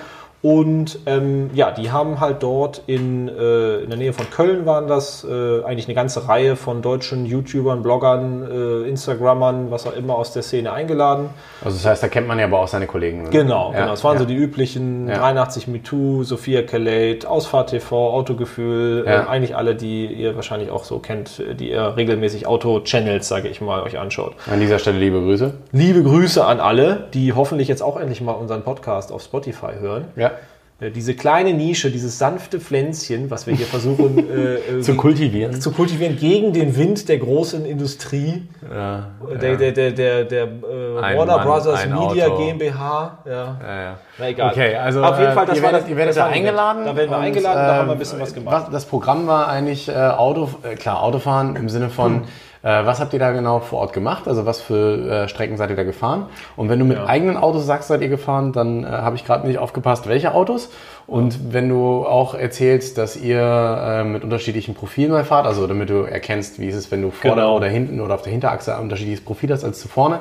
Und ähm, ja, die haben halt dort in, äh, in der Nähe von Köln waren das äh, eigentlich eine ganze Reihe von deutschen YouTubern, Bloggern, äh, Instagrammern, was auch immer aus der Szene eingeladen. Also das heißt, da kennt man ja aber auch seine Kollegen. Ne? Genau, ja, genau. Es waren ja. so die üblichen ja. 83 MeToo, Sophia Kalate, Ausfahrt TV, Autogefühl, ja. äh, eigentlich alle, die ihr wahrscheinlich auch so kennt, die ihr regelmäßig Auto-Channels, sage ich mal, euch anschaut. An dieser Stelle liebe Grüße. Liebe Grüße an alle, die hoffentlich jetzt auch endlich mal unseren Podcast auf Spotify hören. Ja. Äh, diese kleine Nische, dieses sanfte Pflänzchen, was wir hier versuchen (laughs) äh, zu kultivieren, zu kultivieren gegen den Wind der großen Industrie, ja, der, ja. der, der, der, der äh, Warner Mann, Brothers Media Auto. GmbH. Ja. Ja. Na egal. Okay, also auf jeden Fall, das ihr werdet, das, ihr werdet da eingeladen. Da werden wir eingeladen, äh, da haben wir ein bisschen was gemacht. Was, das Programm war eigentlich äh, Auto, äh, klar Autofahren im Sinne von hm äh, was habt ihr da genau vor Ort gemacht? Also was für äh, Strecken seid ihr da gefahren? Und wenn du mit ja. eigenen Autos sagst, seid ihr gefahren, dann äh, habe ich gerade nicht aufgepasst, welche Autos. Und wenn du auch erzählst, dass ihr äh, mit unterschiedlichen Profilen mal fahrt, also damit du erkennst, wie ist es, wenn du vorne genau. oder hinten oder auf der Hinterachse ein unterschiedliches Profil hast als zu vorne,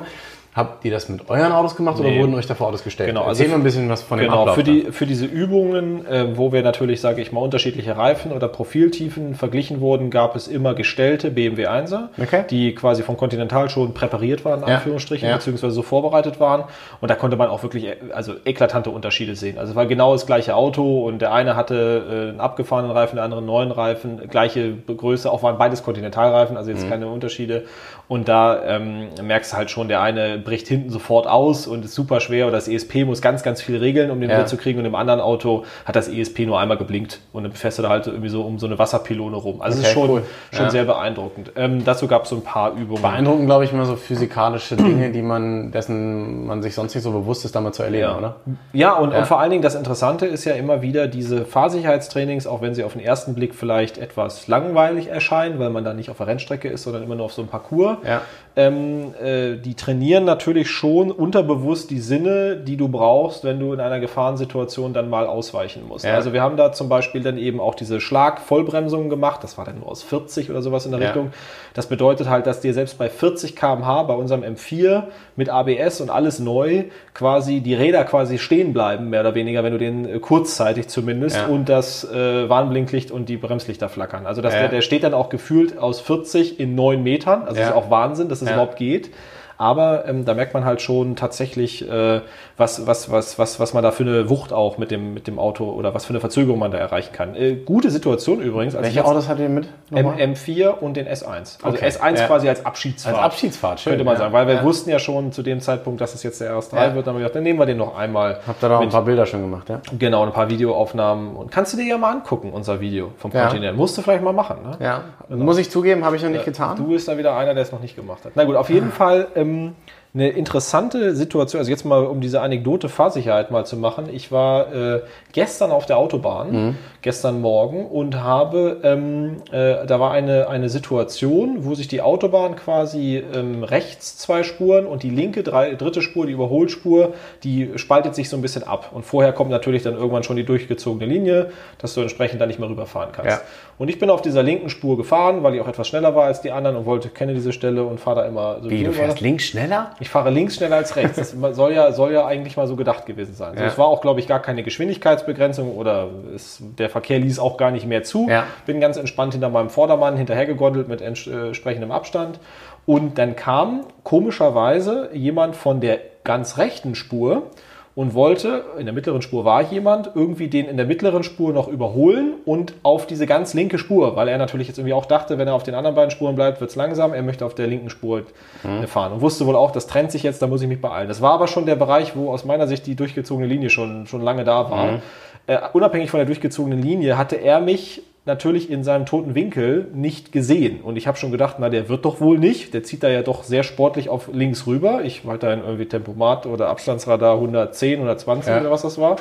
Habt ihr das mit euren Autos gemacht nee. oder wurden euch davor Autos gestellt? Genau, also Erzähl mal ein bisschen was von dem genau, Ablauf. Für, die, für diese Übungen, äh, wo wir natürlich, sage ich mal, unterschiedliche Reifen oder Profiltiefen verglichen wurden, gab es immer gestellte BMW 1er, okay. die quasi von Continental schon präpariert waren, in ja. Anführungsstrichen, ja. beziehungsweise so vorbereitet waren. Und da konnte man auch wirklich äh, also eklatante Unterschiede sehen. Also es war genau das gleiche Auto und der eine hatte äh, einen abgefahrenen Reifen, der andere einen neuen Reifen, gleiche Größe, auch waren beides Continentalreifen, also jetzt mhm. keine Unterschiede. Und da ähm, merkst du halt schon, der eine bricht hinten sofort aus und ist super schwer oder das ESP muss ganz, ganz viel regeln, um den ja. zu kriegen und im anderen Auto hat das ESP nur einmal geblinkt und dann fährst du da halt irgendwie so um so eine Wasserpylone rum. Also okay, es ist schon, cool. schon ja. sehr beeindruckend. Ähm, dazu gab es so ein paar Übungen. Beeindruckend, glaube ich, immer so physikalische Dinge, die man, dessen man sich sonst nicht so bewusst ist, da mal zu erleben, ja. oder? Ja und, und vor allen Dingen das Interessante ist ja immer wieder diese Fahrsicherheitstrainings, auch wenn sie auf den ersten Blick vielleicht etwas langweilig erscheinen, weil man da nicht auf der Rennstrecke ist, sondern immer nur auf so einem Parcours. Ja ähm, äh, die trainieren natürlich schon unterbewusst die Sinne, die du brauchst, wenn du in einer Gefahrensituation dann mal ausweichen musst. Ja. Also wir haben da zum Beispiel dann eben auch diese Schlagvollbremsungen gemacht, das war dann nur aus 40 oder sowas in der ja. Richtung. Das bedeutet halt, dass dir selbst bei 40 km/h bei unserem M4 mit ABS und alles neu quasi die Räder quasi stehen bleiben, mehr oder weniger, wenn du den äh, kurzzeitig zumindest ja. und das äh, Warnblinklicht und die Bremslichter flackern. Also das, der, der steht dann auch gefühlt aus 40 in 9 Metern, also ist auch Wahnsinn, das ist es ja. überhaupt geht. Aber ähm, da merkt man halt schon tatsächlich, äh, was, was, was, was, was man da für eine Wucht auch mit dem, mit dem Auto oder was für eine Verzögerung man da erreichen kann. Äh, gute Situation übrigens. Also Welche Autos hat ihr mit? M, M4 und den S1. Also okay. S1 ja. quasi als Abschiedsfahrt. Als Abschiedsfahrt, schön. Könnte man ja. sagen, weil wir ja. wussten ja schon zu dem Zeitpunkt, dass es jetzt der RS3 wird. Dann haben wir gedacht, dann nehmen wir den noch einmal. Habt ihr da auch ein paar Bilder schon gemacht, ja? Genau, ein paar Videoaufnahmen. Und kannst du dir ja mal angucken, unser Video vom Kontinent. Musst du vielleicht mal machen, ne? Ja. Genau. Muss ich zugeben, habe ich noch nicht getan. Du bist da wieder einer, der es noch nicht gemacht hat. Na gut, auf jeden (laughs) Fall ähm, ähm, eine interessante Situation. Also jetzt mal, um diese Anekdote Fahrsicherheit mal zu machen. Ich war äh, gestern auf der Autobahn, mhm. gestern Morgen, und habe, ähm, äh, da war eine, eine Situation, wo sich die Autobahn quasi ähm, rechts zwei Spuren und die linke, drei, dritte Spur, die Überholspur, die spaltet sich so ein bisschen ab. Und vorher kommt natürlich dann irgendwann schon die durchgezogene Linie, dass du entsprechend da nicht mehr rüberfahren kannst. Ja. Und ich bin auf dieser linken Spur gefahren, weil ich auch etwas schneller war als die anderen und wollte, kenne diese Stelle und fahre da immer so. Wie, du fährst links schneller? Ich fahre links schneller als rechts. Das (laughs) soll ja, soll ja eigentlich mal so gedacht gewesen sein. Ja. Also es war auch, glaube ich, gar keine Geschwindigkeitsbegrenzung oder es, der Verkehr ließ auch gar nicht mehr zu. Ja. Bin ganz entspannt hinter meinem Vordermann hinterhergegondelt mit entsprechendem Abstand. Und dann kam komischerweise jemand von der ganz rechten Spur und wollte, in der mittleren Spur war jemand, irgendwie den in der mittleren Spur noch überholen und auf diese ganz linke Spur, weil er natürlich jetzt irgendwie auch dachte, wenn er auf den anderen beiden Spuren bleibt, wird es langsam, er möchte auf der linken Spur mhm. fahren und wusste wohl auch, das trennt sich jetzt, da muss ich mich beeilen. Das war aber schon der Bereich, wo aus meiner Sicht die durchgezogene Linie schon, schon lange da war. Mhm. Äh, unabhängig von der durchgezogenen Linie hatte er mich natürlich in seinem toten Winkel nicht gesehen. Und ich habe schon gedacht, na, der wird doch wohl nicht. Der zieht da ja doch sehr sportlich auf links rüber. Ich weiterhin irgendwie Tempomat oder Abstandsradar 110, 120 ja. oder was das war.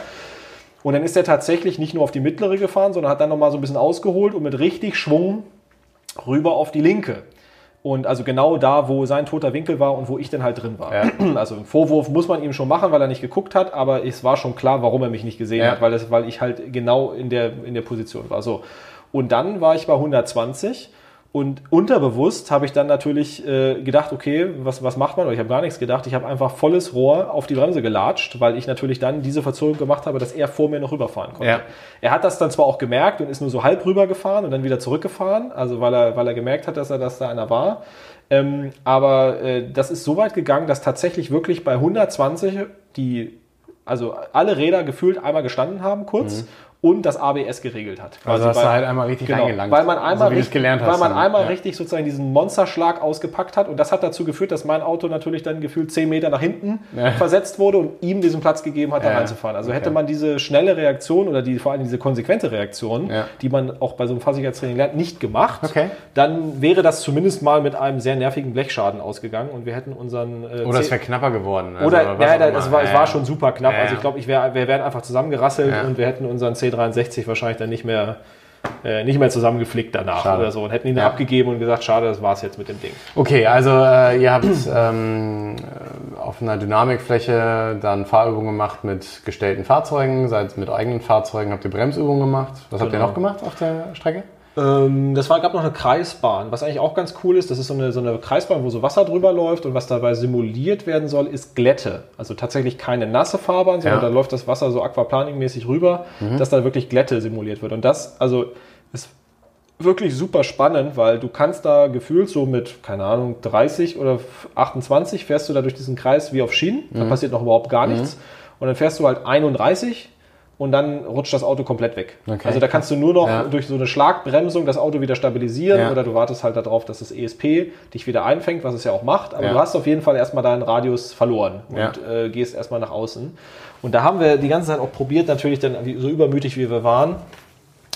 Und dann ist er tatsächlich nicht nur auf die mittlere gefahren, sondern hat dann nochmal so ein bisschen ausgeholt und mit richtig Schwung rüber auf die linke. Und also genau da, wo sein toter Winkel war und wo ich dann halt drin war. Ja. (clears throat) Also einen Vorwurf muss man ihm schon machen, weil er nicht geguckt hat, aber es war schon klar, warum er mich nicht gesehen ja. hat, weil, das, weil ich halt genau in der, in der Position war. So. Und dann war ich bei 120 und unterbewusst habe ich dann natürlich äh, gedacht, okay, was, was macht man? Oder ich habe gar nichts gedacht. Ich habe einfach volles Rohr auf die Bremse gelatscht, weil ich natürlich dann diese Verzögerung gemacht habe, dass er vor mir noch rüberfahren konnte. Ja. Er hat das dann zwar auch gemerkt und ist nur so halb rübergefahren und dann wieder zurückgefahren, also weil er, weil er gemerkt hat, dass er dass da einer war. Ähm, aber äh, das ist so weit gegangen, dass tatsächlich wirklich bei 120 die also alle Räder gefühlt einmal gestanden haben kurz mhm und das ABS geregelt hat. Also hast bei, du halt einmal richtig genau, reingelangt. Weil man einmal, so richtig, weil man einmal ja. richtig sozusagen diesen Monsterschlag ausgepackt hat und das hat dazu geführt, dass mein Auto natürlich dann gefühlt 10 Meter nach hinten ja. (laughs) versetzt wurde und ihm diesen Platz gegeben hat, da ja. reinzufahren. Also okay. hätte man diese schnelle Reaktion oder die, vor allem diese konsequente Reaktion, die man auch bei so einem Fahrsicherheitstraining lernt, nicht gemacht, okay. dann wäre das zumindest mal mit einem sehr nervigen Blechschaden ausgegangen und wir hätten unseren... Äh, oder es wäre knapper geworden. Also oder, ja, es war, es war schon super knapp. Also ich glaube, ich wär, wir wären einfach zusammengerasselt und wir hätten unseren C3 63 wahrscheinlich dann nicht mehr, äh, nicht mehr zusammengeflickt danach schade. oder so und hätten ihn ja. abgegeben und gesagt, schade, das war es jetzt mit dem Ding. Okay, also äh, ihr habt ähm, auf einer Dynamikfläche dann Fahrübungen gemacht mit gestellten Fahrzeugen, seid mit eigenen Fahrzeugen, habt ihr Bremsübungen gemacht. Was genau. habt ihr genau. noch gemacht auf der Strecke? Ähm, das war, gab noch eine Kreisbahn, was eigentlich auch ganz cool ist. Das ist so eine, so eine Kreisbahn, wo so Wasser drüber läuft und was dabei simuliert werden soll, ist Glätte. Also tatsächlich keine nasse Fahrbahn, sondern Ja. da läuft das Wasser so aquaplaning-mäßig rüber, dass da wirklich Glätte simuliert wird. Und das, also, ist wirklich super spannend, weil du kannst da gefühlt so mit, keine Ahnung, 30 oder 28 fährst du da durch diesen Kreis wie auf Schienen. Da passiert noch überhaupt gar nichts. Und dann fährst du halt 31 und dann rutscht das Auto komplett weg. Okay. Also da kannst du nur noch Ja. durch so eine Schlagbremsung das Auto wieder stabilisieren Ja. oder du wartest halt darauf, dass das ESP dich wieder einfängt, was es ja auch macht. Aber Ja. du hast auf jeden Fall erstmal deinen Radius verloren und äh, gehst erstmal nach außen. Und da haben wir die ganze Zeit auch probiert, natürlich dann so übermütig wie wir waren.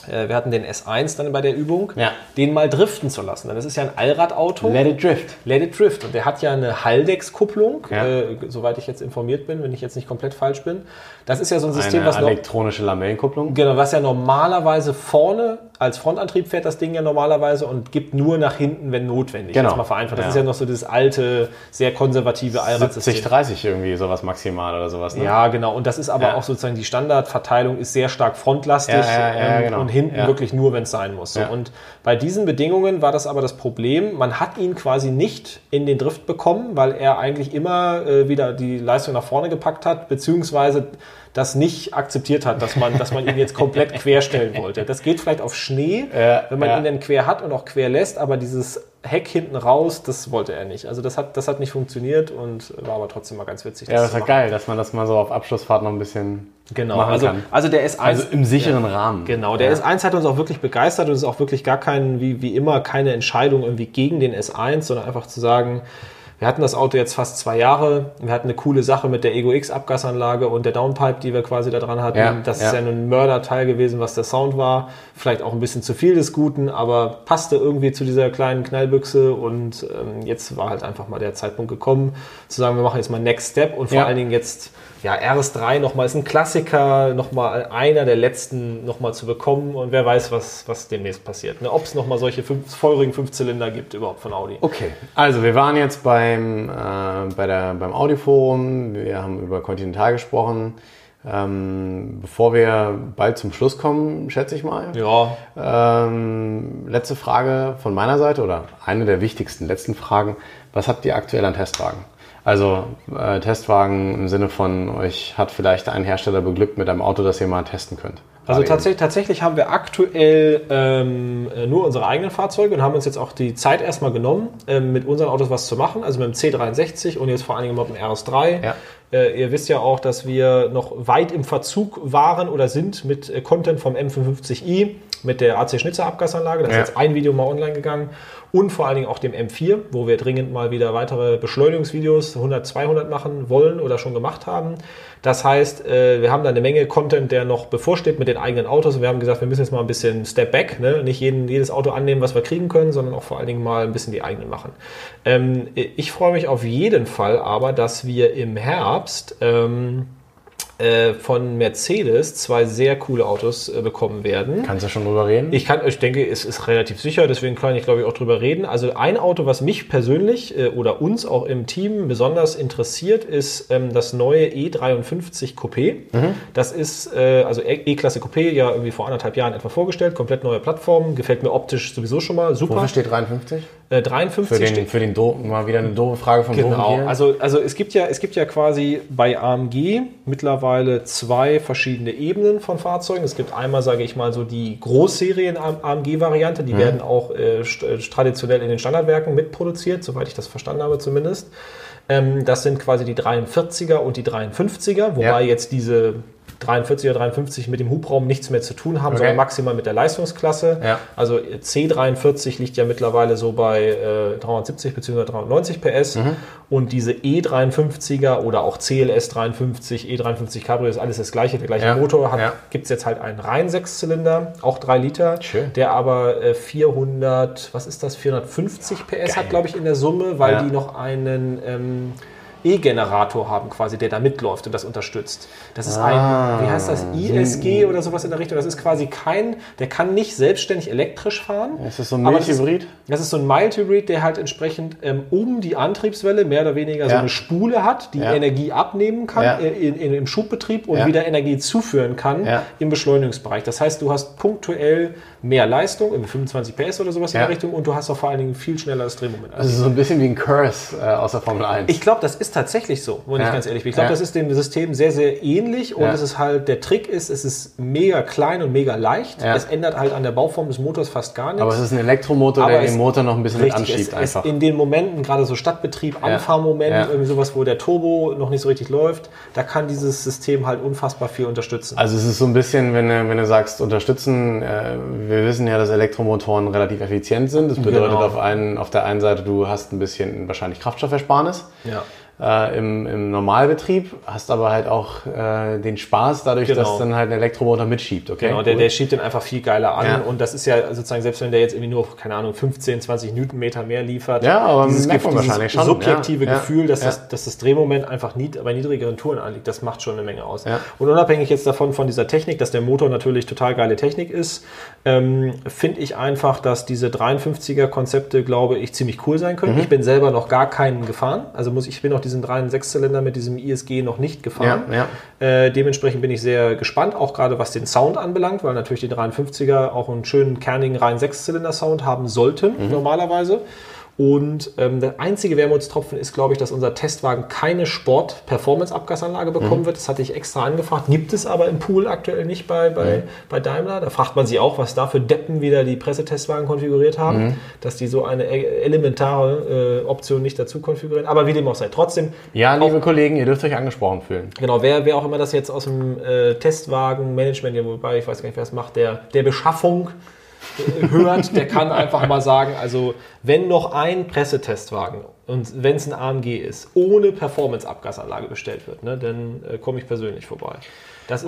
Äh, Wir hatten den S1 dann bei der Übung, Ja. den mal driften zu lassen. Denn das ist ja ein Allradauto. Let it drift. Let it drift. Und der hat ja eine Haldex-Kupplung, Ja. äh, soweit ich jetzt informiert bin, wenn ich jetzt nicht komplett falsch bin. Das ist ja so ein System, Eine was elektronische Lamellenkupplung. genau, was ja normalerweise vorne als Frontantrieb fährt das Ding ja normalerweise und gibt nur nach hinten, wenn notwendig. Genau. Jetzt mal vereinfacht. Das Ja. ist ja noch so dieses alte, sehr konservative Allradsystem. 70, 30 irgendwie sowas maximal oder sowas. Ne? Ja, genau. Und das ist aber auch sozusagen die Standardverteilung ist sehr stark frontlastig Ja, ja, ja, ähm, genau. Und hinten Ja. wirklich nur, wenn es sein muss. So. Ja. Und bei diesen Bedingungen war das aber das Problem, man hat ihn quasi nicht in den Drift bekommen, weil er eigentlich immer äh, wieder die Leistung nach vorne gepackt hat, beziehungsweise das nicht akzeptiert hat, dass man, dass man ihn jetzt komplett querstellen wollte. Das geht vielleicht auf Schnee, (laughs) Ja, wenn man ja. ihn dann quer hat und auch quer lässt, aber dieses Heck hinten raus, das wollte er nicht. Also das hat, das hat nicht funktioniert und war aber trotzdem mal ganz witzig. Ja, das war machen. geil, dass man das mal so auf Abschlussfahrt noch ein bisschen Genau, machen also, kann. also der S1. Also im sicheren Rahmen. Genau, der ja. S1 hat uns auch wirklich begeistert und es ist auch wirklich gar kein, wie, wie immer, keine Entscheidung irgendwie gegen den S1, sondern einfach zu sagen, wir hatten das Auto jetzt fast zwei Jahre, wir hatten eine coole Sache mit der Ego X Abgasanlage und der Downpipe, die wir quasi da dran hatten. Ja, das ja. ist ja ein Mörderteil gewesen, was der Sound war. Vielleicht auch ein bisschen zu viel des Guten, aber passte irgendwie zu dieser kleinen Knallbüchse und ähm, jetzt war halt einfach mal der Zeitpunkt gekommen, zu sagen, wir machen jetzt mal Next Step und vor Ja. allen Dingen jetzt ja, RS3 nochmal ist ein Klassiker, nochmal einer der letzten nochmal zu bekommen und wer weiß, was, was demnächst passiert. Ne? Ob es nochmal solche fünf, feurigen Fünfzylinder gibt überhaupt von Audi. Okay, also wir waren jetzt beim, äh, bei der, beim Audioforum, wir haben über Continental gesprochen. Ähm, bevor wir bald zum Schluss kommen, schätze ich mal. Ja, Ähm, letzte Frage von meiner Seite oder eine der wichtigsten letzten Fragen. Was habt ihr aktuell an Testwagen? Also äh, Testwagen im Sinne von euch hat vielleicht ein Hersteller beglückt mit einem Auto, das ihr mal testen könnt. Also tatsächlich, tatsächlich haben wir aktuell ähm, äh, nur unsere eigenen Fahrzeuge und haben uns jetzt auch die Zeit erstmal genommen, ähm, mit unseren Autos was zu machen. Also mit dem C63 und jetzt vor allen Dingen mit dem RS3. Ja. Äh, ihr wisst ja auch, dass wir noch weit im Verzug waren oder sind mit äh, Content vom M55i, mit der AC Schnitzer Abgasanlage. Da ist Ja. jetzt ein Video mal online gegangen. Und vor allen Dingen auch dem M4, wo wir dringend mal wieder weitere Beschleunigungsvideos 100, 200 machen wollen oder schon gemacht haben. Das heißt, äh, wir haben da eine Menge Content, der noch bevorsteht mit den eigenen Autos. Und wir haben gesagt, wir müssen jetzt mal ein bisschen Step Back, ne? nicht jeden, jedes Auto annehmen, was wir kriegen können, sondern auch vor allen Dingen mal ein bisschen die eigenen machen. Ähm, ich freue mich auf jeden Fall aber, dass wir im Herbst ähm, äh, von Mercedes zwei sehr coole Autos äh, bekommen werden. Kannst du schon drüber reden? Ich kann, ich denke, es ist relativ sicher, deswegen kann ich glaube ich auch drüber reden. Also ein Auto, was mich persönlich äh, oder uns auch im Team besonders interessiert, ist ähm, das neue E53 Coupé. Das ist äh, also E- E-Klasse Coupé, ja irgendwie vor anderthalb Jahren etwa vorgestellt, komplett neue Plattform, gefällt mir optisch sowieso schon mal super. Wofür steht 53? Äh, 53 Für den, steht für den Do mal wieder eine doofe Frage von Genau, hier. also, also es, gibt ja, es gibt ja quasi bei AMG mittlerweile zwei verschiedene Ebenen von Fahrzeugen. Es gibt einmal, sage ich mal, so die Großserien-AMG-Variante, die werden auch äh, äh, traditionell in den Standardwerken mitproduziert, soweit ich das verstanden habe zumindest. Ähm, das sind quasi die 43er und die 53er, wobei Ja. jetzt diese 43er, 53 mit dem Hubraum nichts mehr zu tun haben, Okay. sondern maximal mit der Leistungsklasse. Ja. Also C43 liegt ja mittlerweile so bei äh, 370 bzw. 390 PS Mhm. und diese E53er oder auch CLS 53, E53 Cabrio ist alles das gleiche, der gleiche Ja. Motor. Hat, Ja. Gibt es jetzt halt einen reinen Sechszylinder, auch 3 Liter, Schön. der aber äh, 400, was ist das, 450 PS hat, glaube ich, in der Summe, weil die noch einen ähm, E-Generator haben quasi, der da mitläuft und das unterstützt. Das ist Ah. ein, wie heißt das, ISG oder sowas in der Richtung. Das ist quasi kein, Der kann nicht selbstständig elektrisch fahren. Ist das so ein aber das ist- Mild-Hybrid? Das ist so ein Mild-Hybrid, der halt entsprechend ähm, um die Antriebswelle mehr oder weniger so Ja. eine Spule hat, die Ja. Energie abnehmen kann Ja. in, in, im Schubbetrieb und wieder Energie zuführen kann im Beschleunigungsbereich. Das heißt, du hast punktuell mehr Leistung, irgendwie 25 PS oder sowas in Ja. der Richtung und du hast auch vor allen Dingen viel schnelleres Drehmoment. Das ist so ein bisschen wie ein Curse äh, aus der Formel 1. Ich glaube, das ist tatsächlich so, wenn ich Ja. ganz ehrlich bin. Ich glaube, das ist dem System sehr, sehr ähnlich und es ist halt, der Trick ist, es ist mega klein und mega leicht. Es ändert halt an der Bauform des Motors fast gar nichts. aber es ist ein Elektromotor, Aber der den Motor noch ein bisschen Richtig, anschiebt es, einfach. Es in den Momenten, gerade so Stadtbetrieb, Anfahrmoment, irgendwie sowas, wo der Turbo noch nicht so richtig läuft, da kann dieses System halt unfassbar viel unterstützen. Also es ist so ein bisschen, wenn du, wenn du sagst, unterstützen, äh, wir wissen ja, dass Elektromotoren relativ effizient sind. Das bedeutet Genau. auf, einen, auf der einen Seite, du hast ein bisschen wahrscheinlich Kraftstoffersparnis. ja. Äh, im, Im Normalbetrieb hast aber halt auch äh, den Spaß dadurch, Genau. dass dann halt ein Elektromotor mitschiebt. Okay? Genau, der, Cool. der schiebt den einfach viel geiler an Ja. und das ist ja sozusagen, selbst wenn der jetzt irgendwie nur, keine Ahnung, 15, 20 Newtonmeter mehr liefert, Ja, aber dieses, Gef- dieses wahrscheinlich schon, subjektive ja, ja, Gefühl, dass, das, dass das Drehmoment einfach nied, bei niedrigeren Touren anliegt, das macht schon eine Menge aus. Und unabhängig jetzt davon, von dieser Technik, dass der Motor natürlich total geile Technik ist, ähm, finde ich einfach, dass diese 53er-Konzepte, glaube ich, ziemlich cool sein Mhm. können. Ich bin selber noch gar keinen gefahren, also muss ich bin noch diesen 3 Sechszylinder mit diesem ISG noch nicht gefahren. Ja, Äh, dementsprechend bin ich sehr gespannt, auch gerade was den Sound anbelangt, weil natürlich die 53er auch einen schönen kernigen reinen Sechszylinder-Sound haben sollten, Mhm. normalerweise. Und ähm, der einzige Wermutstropfen ist, glaube ich, dass unser Testwagen keine Sport-Performance-Abgasanlage bekommen Mhm. wird. Das hatte ich extra angefragt. Gibt es aber im Pool aktuell nicht bei, bei, bei Daimler. Da fragt man sich auch, was da für Deppen wieder die Pressetestwagen konfiguriert haben, Mhm. dass die so eine e- elementare äh, Option nicht dazu konfigurieren. Aber wie dem auch sei. Trotzdem, ja, liebe Kollegen, ihr dürft euch angesprochen fühlen. Genau, wer, wer auch immer das jetzt aus dem äh, Testwagen-Management, wobei ich weiß gar nicht, wer das macht, der, der Beschaffung hört, der kann einfach mal sagen, also wenn noch ein Pressetestwagen und wenn es ein AMG ist, ohne Performance-Abgasanlage bestellt wird, ne, dann äh, komme ich persönlich vorbei.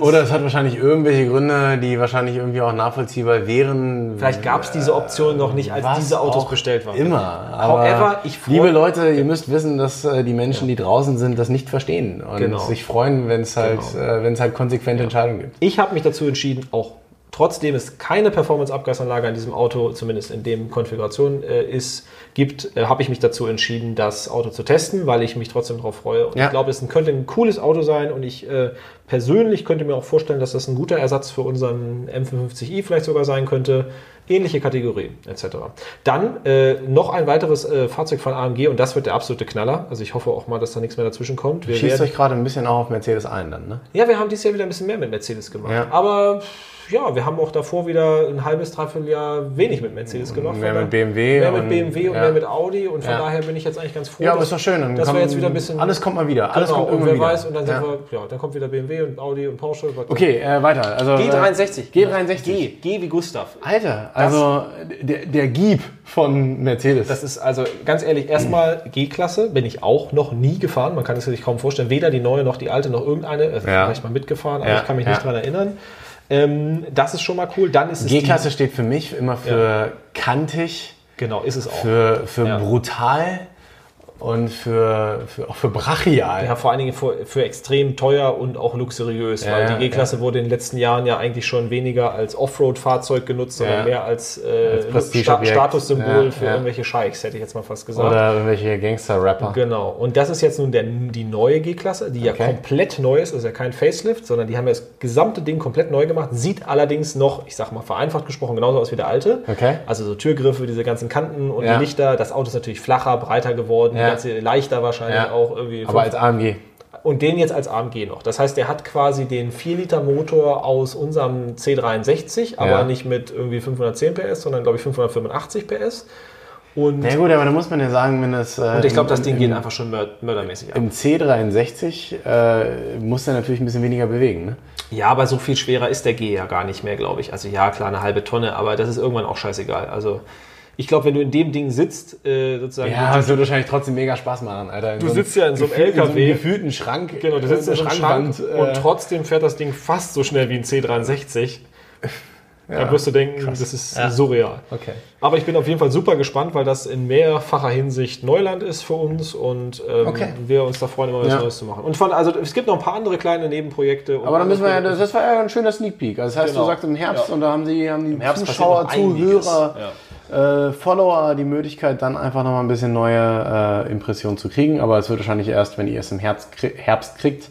Oder es hat wahrscheinlich irgendwelche Gründe, die wahrscheinlich irgendwie auch nachvollziehbar wären. vielleicht gab es diese Option noch nicht, als diese Autos bestellt waren. Immer. Aber However, ich freu- liebe Leute, ihr müsst wissen, dass äh, die Menschen, die draußen sind, das nicht verstehen und Genau. sich freuen, wenn es halt, Genau. äh, wenn es halt konsequente Entscheidungen gibt. Ich habe mich dazu entschieden, auch trotzdem es keine Performance-Abgasanlage an diesem Auto, zumindest in dem Konfiguration äh, ist, gibt, äh, habe ich mich dazu entschieden, das Auto zu testen, weil ich mich trotzdem darauf freue. Und Ja. ich glaube, es könnte ein cooles Auto sein und ich äh, persönlich könnte mir auch vorstellen, dass das ein guter Ersatz für unseren M55i vielleicht sogar sein könnte. Ähnliche Kategorie etc. Dann äh, noch ein weiteres äh, Fahrzeug von AMG und das wird der absolute Knaller. Also ich hoffe auch mal, dass da nichts mehr dazwischen kommt. Wir Schießt werden- euch gerade ein bisschen auch auf Mercedes ein dann, ne? ja, wir haben dieses Jahr wieder ein bisschen mehr mit Mercedes gemacht. Ja. Aber ja, wir haben auch davor wieder ein halbes, dreiviertel Jahr wenig mit Mercedes gemacht. Mehr mit BMW Mehr mit und- BMW und ja. mehr mit Audi. Und von Ja. daher bin ich jetzt eigentlich ganz froh. Ja, aber dass- ist doch schön. Dann dass wir kommen- jetzt wieder ein bisschen. Alles kommt mal wieder. Alles genau, kommt und wer wieder. weiß, und dann, sind ja. wir, ja, dann kommt wieder BMW und Audi und Porsche. Okay, äh, weiter. Also, G63. Äh, G63. G, G wie Gustav. Alter, also der, der Jeep von Mercedes. Das ist also ganz ehrlich, erstmal G-Klasse bin ich auch noch nie gefahren. Man kann es sich kaum vorstellen. Weder die neue noch die alte noch irgendeine. Äh, Ja. Vielleicht mal mitgefahren, aber Ja, ich kann mich ja. nicht dran erinnern. Ähm, das ist schon mal cool. Dann ist G-Klasse steht für mich immer für kantig, Die, genau, ist es auch. für, für Ja. brutal und für, für, auch für brachial. Ja, vor allen Dingen für, für extrem teuer und auch luxuriös, Ja, weil ja, die G-Klasse wurde in den letzten Jahren ja eigentlich schon weniger als Offroad-Fahrzeug genutzt, sondern Ja. mehr als, äh, Als. Sta Statussymbol Ja, für ja. irgendwelche Scheichs, hätte ich jetzt mal fast gesagt. Oder irgendwelche Gangster-Rapper. Genau. Und das ist jetzt nun der, die neue G-Klasse, die ja Okay. komplett neu ist, ist ja kein Facelift, sondern die haben ja das gesamte Ding komplett neu gemacht, sieht allerdings noch, ich sag mal vereinfacht gesprochen, genauso aus wie der alte. Okay. Also so Türgriffe, diese ganzen Kanten und Ja. die Lichter. Das Auto ist natürlich flacher, breiter geworden, Ganze, leichter wahrscheinlich auch irgendwie. Aber als AMG. und den jetzt als AMG noch. Das heißt, der hat quasi den 4-Liter-Motor aus unserem C63, aber Ja. nicht mit irgendwie 510 PS, sondern glaube ich 585 PS. Und, Ja gut, aber da muss man ja sagen, wenn das... Äh, und ich glaube, das Ding im, geht einfach schon mör mördermäßig ab. Im C63 äh, muss er natürlich ein bisschen weniger bewegen, ne? Ja, aber so viel schwerer ist der G ja gar nicht mehr, glaube ich. Also ja, klar, eine halbe Tonne, aber das ist irgendwann auch scheißegal. Also ich glaube, wenn du in dem Ding sitzt, äh, sozusagen, Ja, es wird wahrscheinlich trotzdem mega Spaß machen, Alter. In Du so einem sitzt ja in so einem gefühl- in LKW. gefühlten Schrank. genau, du sitzt in so einem Schrank Schrankwand, und äh, trotzdem fährt das Ding fast so schnell wie ein C63. Da wirst du denken, das ist surreal. Okay. Aber ich bin auf jeden Fall super gespannt, weil das in mehrfacher Hinsicht Neuland ist für uns und ähm, Okay. wir uns da freuen, immer was Ja. Neues zu machen. Und von, also es gibt noch ein paar andere kleine Nebenprojekte. und Aber dann müssen wir ja, das, das war ja ein schöner Sneak Peek. Also das heißt, Genau. du sagst im Herbst Ja. und da haben die, haben die Herbst Zuschauer. Zuhörer, äh, Follower die Möglichkeit, dann einfach nochmal ein bisschen neue äh, Impressionen zu kriegen. Aber es wird wahrscheinlich erst, wenn ihr es im Herbst, krie- Herbst kriegt,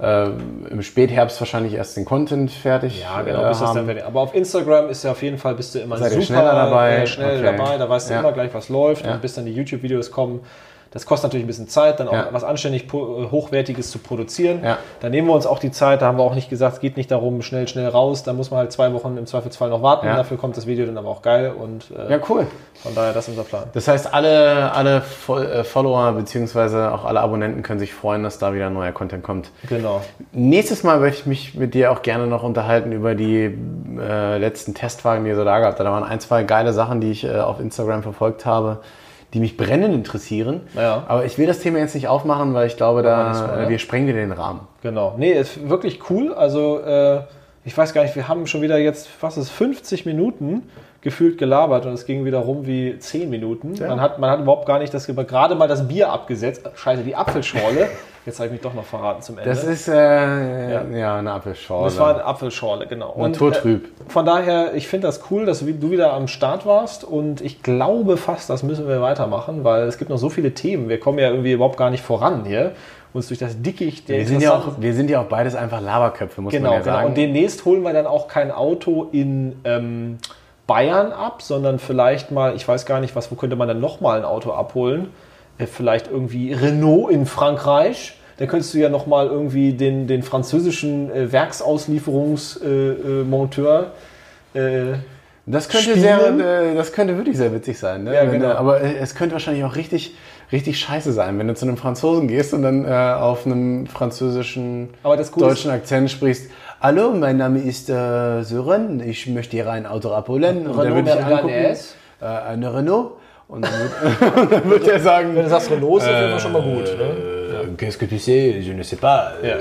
äh, im Spätherbst wahrscheinlich erst den Content fertig Ja, genau. äh, bis das dann fertig- aber auf Instagram ist ja auf jeden Fall bist du immer Seid super schneller dabei? schnell Okay. dabei. Da weißt du Ja. immer gleich, was läuft Ja. und bis dann die YouTube-Videos kommen. Das kostet natürlich ein bisschen Zeit, dann auch Ja. was anständig äh, Hochwertiges zu produzieren. Ja. Da nehmen wir uns auch die Zeit. Da haben wir auch nicht gesagt, es geht nicht darum, schnell, schnell raus. Da muss man halt zwei Wochen im Zweifelsfall noch warten. Ja. Dafür kommt das Video dann aber auch geil. Und äh, Ja, cool. von daher, das ist unser Plan. Das heißt, alle, alle Fol äh, Follower bzw. auch alle Abonnenten können sich freuen, dass da wieder neuer Content kommt. Genau. Nächstes Mal möchte ich mich mit dir auch gerne noch unterhalten über die äh, letzten Testwagen, die ihr so da gehabt habt. Da waren ein, zwei geile Sachen, die ich äh, auf Instagram verfolgt habe, die mich brennend interessieren. Ja. Aber ich will das Thema jetzt nicht aufmachen, weil ich glaube, da Mal, äh, wir sprengen wieder den Rahmen. Genau. Nee, ist wirklich cool. Also, äh, ich weiß gar nicht, wir haben schon wieder jetzt, was ist, 50 Minuten gefühlt gelabert und es ging wieder rum wie 10 Minuten. Man, hat, man hat überhaupt gar nicht das, gerade mal das Bier abgesetzt. Scheiße, die Apfelschorle. (laughs) Jetzt habe ich mich doch noch verraten zum Ende. Das ist äh, ja. eine Apfelschorle. Das war eine Apfelschorle, genau. Naturtrüb. Äh, von daher, ich finde das cool, dass du wieder am Start warst und ich glaube fast, das müssen wir weitermachen, weil es gibt noch so viele Themen. Wir kommen ja irgendwie überhaupt gar nicht voran hier. Uns durch das Dickicht der wir, sind ja auch, wir sind ja auch beides einfach Laberköpfe, muss Genau, man ja genau. sagen. Und demnächst holen wir dann auch kein Auto in ähm, Bayern ab, sondern vielleicht mal, ich weiß gar nicht, was, wo könnte man dann nochmal ein Auto abholen? Äh, vielleicht irgendwie Renault in Frankreich. Da könntest du ja nochmal irgendwie den, den französischen äh, Werksauslieferungsmonteur äh, äh, Das könnte, Spielen. sehr, äh, das könnte wirklich sehr witzig sein. Ne? Ja, genau. Aber äh, es könnte wahrscheinlich auch richtig, richtig scheiße sein, wenn du zu einem Franzosen gehst und dann äh, auf einem französischen, das deutschen Akzent sprichst. Hallo, mein Name ist äh, Sören, ich möchte hier ein Auto abholen. Und Renault würde ich Mercedes? äh, eine Renault. Und dann wird, (laughs) dann wird er sagen, Wenn du sagst Renault, ist jeden Fall schon mal gut. Ne? äh, qu'est-ce que tu sais, je ne sais pas. Ja.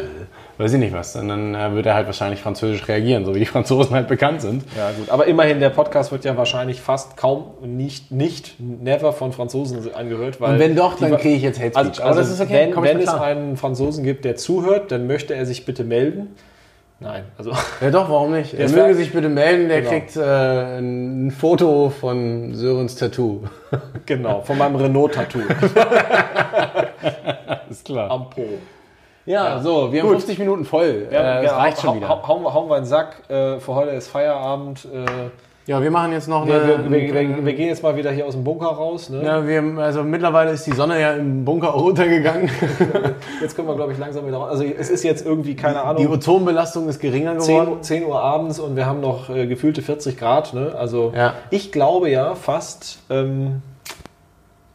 Weiß ich nicht was. Und dann äh, wird er halt wahrscheinlich französisch reagieren, so wie die Franzosen halt bekannt sind. Ja, gut. Aber immerhin, der Podcast wird ja wahrscheinlich fast kaum, nicht, nicht, never von Franzosen angehört. Weil Und wenn doch, dann kriege ich jetzt Hate Speech. Also, Aber also das ist okay, wenn, wenn es einen Franzosen gibt, der zuhört, dann möchte er sich bitte melden. Nein, also (laughs) Ja doch, warum nicht? Er möge sich bitte melden, der Genau. kriegt äh, ein Foto von Sörens Tattoo. genau, von meinem Renault-Tattoo (laughs) (laughs) Ist klar. am Po. Ja, so, wir haben 50 Minuten voll. Ja, äh, das ja, reicht schon wieder. hau- Hauen, wir- hauen wir einen Sack. Äh, für heute ist Feierabend. Äh, Ja, wir machen jetzt noch wir, eine... wir, wir, wir, wir gehen jetzt mal wieder hier aus dem Bunker raus. Ne? ja, wir, also mittlerweile ist die Sonne ja im Bunker auch runtergegangen. (laughs) Jetzt können wir, glaube ich, langsam wieder raus. Also es ist jetzt irgendwie, keine Die Ahnung, Ozonbelastung ist geringer geworden. 10, 10 Uhr abends und wir haben noch äh, gefühlte 40 Grad. Ne? Also Ja. ich glaube ja fast. Ähm,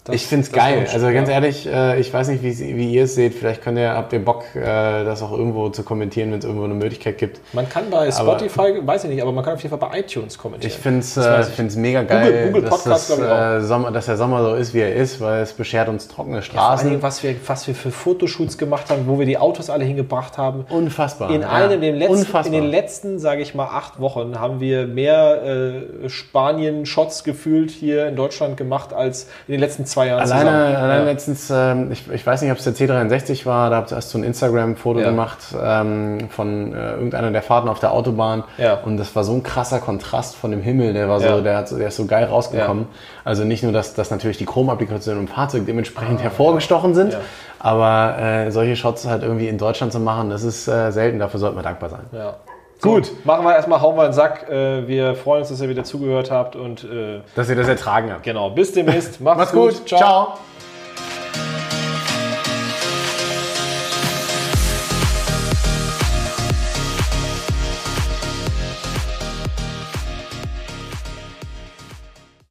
dass- Ich finde es geil. Also ganz ja. ehrlich, äh, ich weiß nicht, wie, wie ihr es seht. Vielleicht könnt ihr, habt ihr Bock, äh, das auch irgendwo zu kommentieren, wenn es irgendwo eine Möglichkeit gibt. Man kann bei Spotify, weiß ich nicht, aber man kann auf jeden Fall bei iTunes kommentieren. Ich finde es Das äh, mega geil, Google dass, Podcast, das, Sommer, dass der Sommer so ist, wie er ist, weil es beschert uns trockene Straßen. Dingen, was wir, was wir für Fotoshoots gemacht haben, wo wir die Autos alle hingebracht haben. Unfassbar. In ja. einem, den letzten, Unfassbar. in den letzten, sage ich mal, acht Wochen haben wir mehr Spanien-Shots gefühlt hier in Deutschland gemacht als in den letzten zwei Jahren Alleine, zusammen. alleine Ja. letztens, ähm, ich, ich weiß nicht, ob es der C63 war, da habt- hast du ein Instagram-Foto Ja. gemacht ähm, von äh, irgendeiner der Fahrten auf der Autobahn. Ja. Und das war so ein krasser Kontrast von dem Himmel, der war so, der, hat der ist so geil rausgekommen. Also nicht nur, dass, dass natürlich die Chromapplikationen im Fahrzeug dementsprechend hervorgestochen sind, Ah, aber äh, solche Shots halt irgendwie in Deutschland zu machen, das ist äh, selten, dafür sollten wir dankbar sein. Ja. Gut, machen wir erstmal, hauen wir einen Sack. Äh, wir freuen uns, dass ihr wieder zugehört habt und äh, Dass ihr das ertragen habt. genau, bis demnächst. (laughs) Macht's, Macht's gut. Ciao.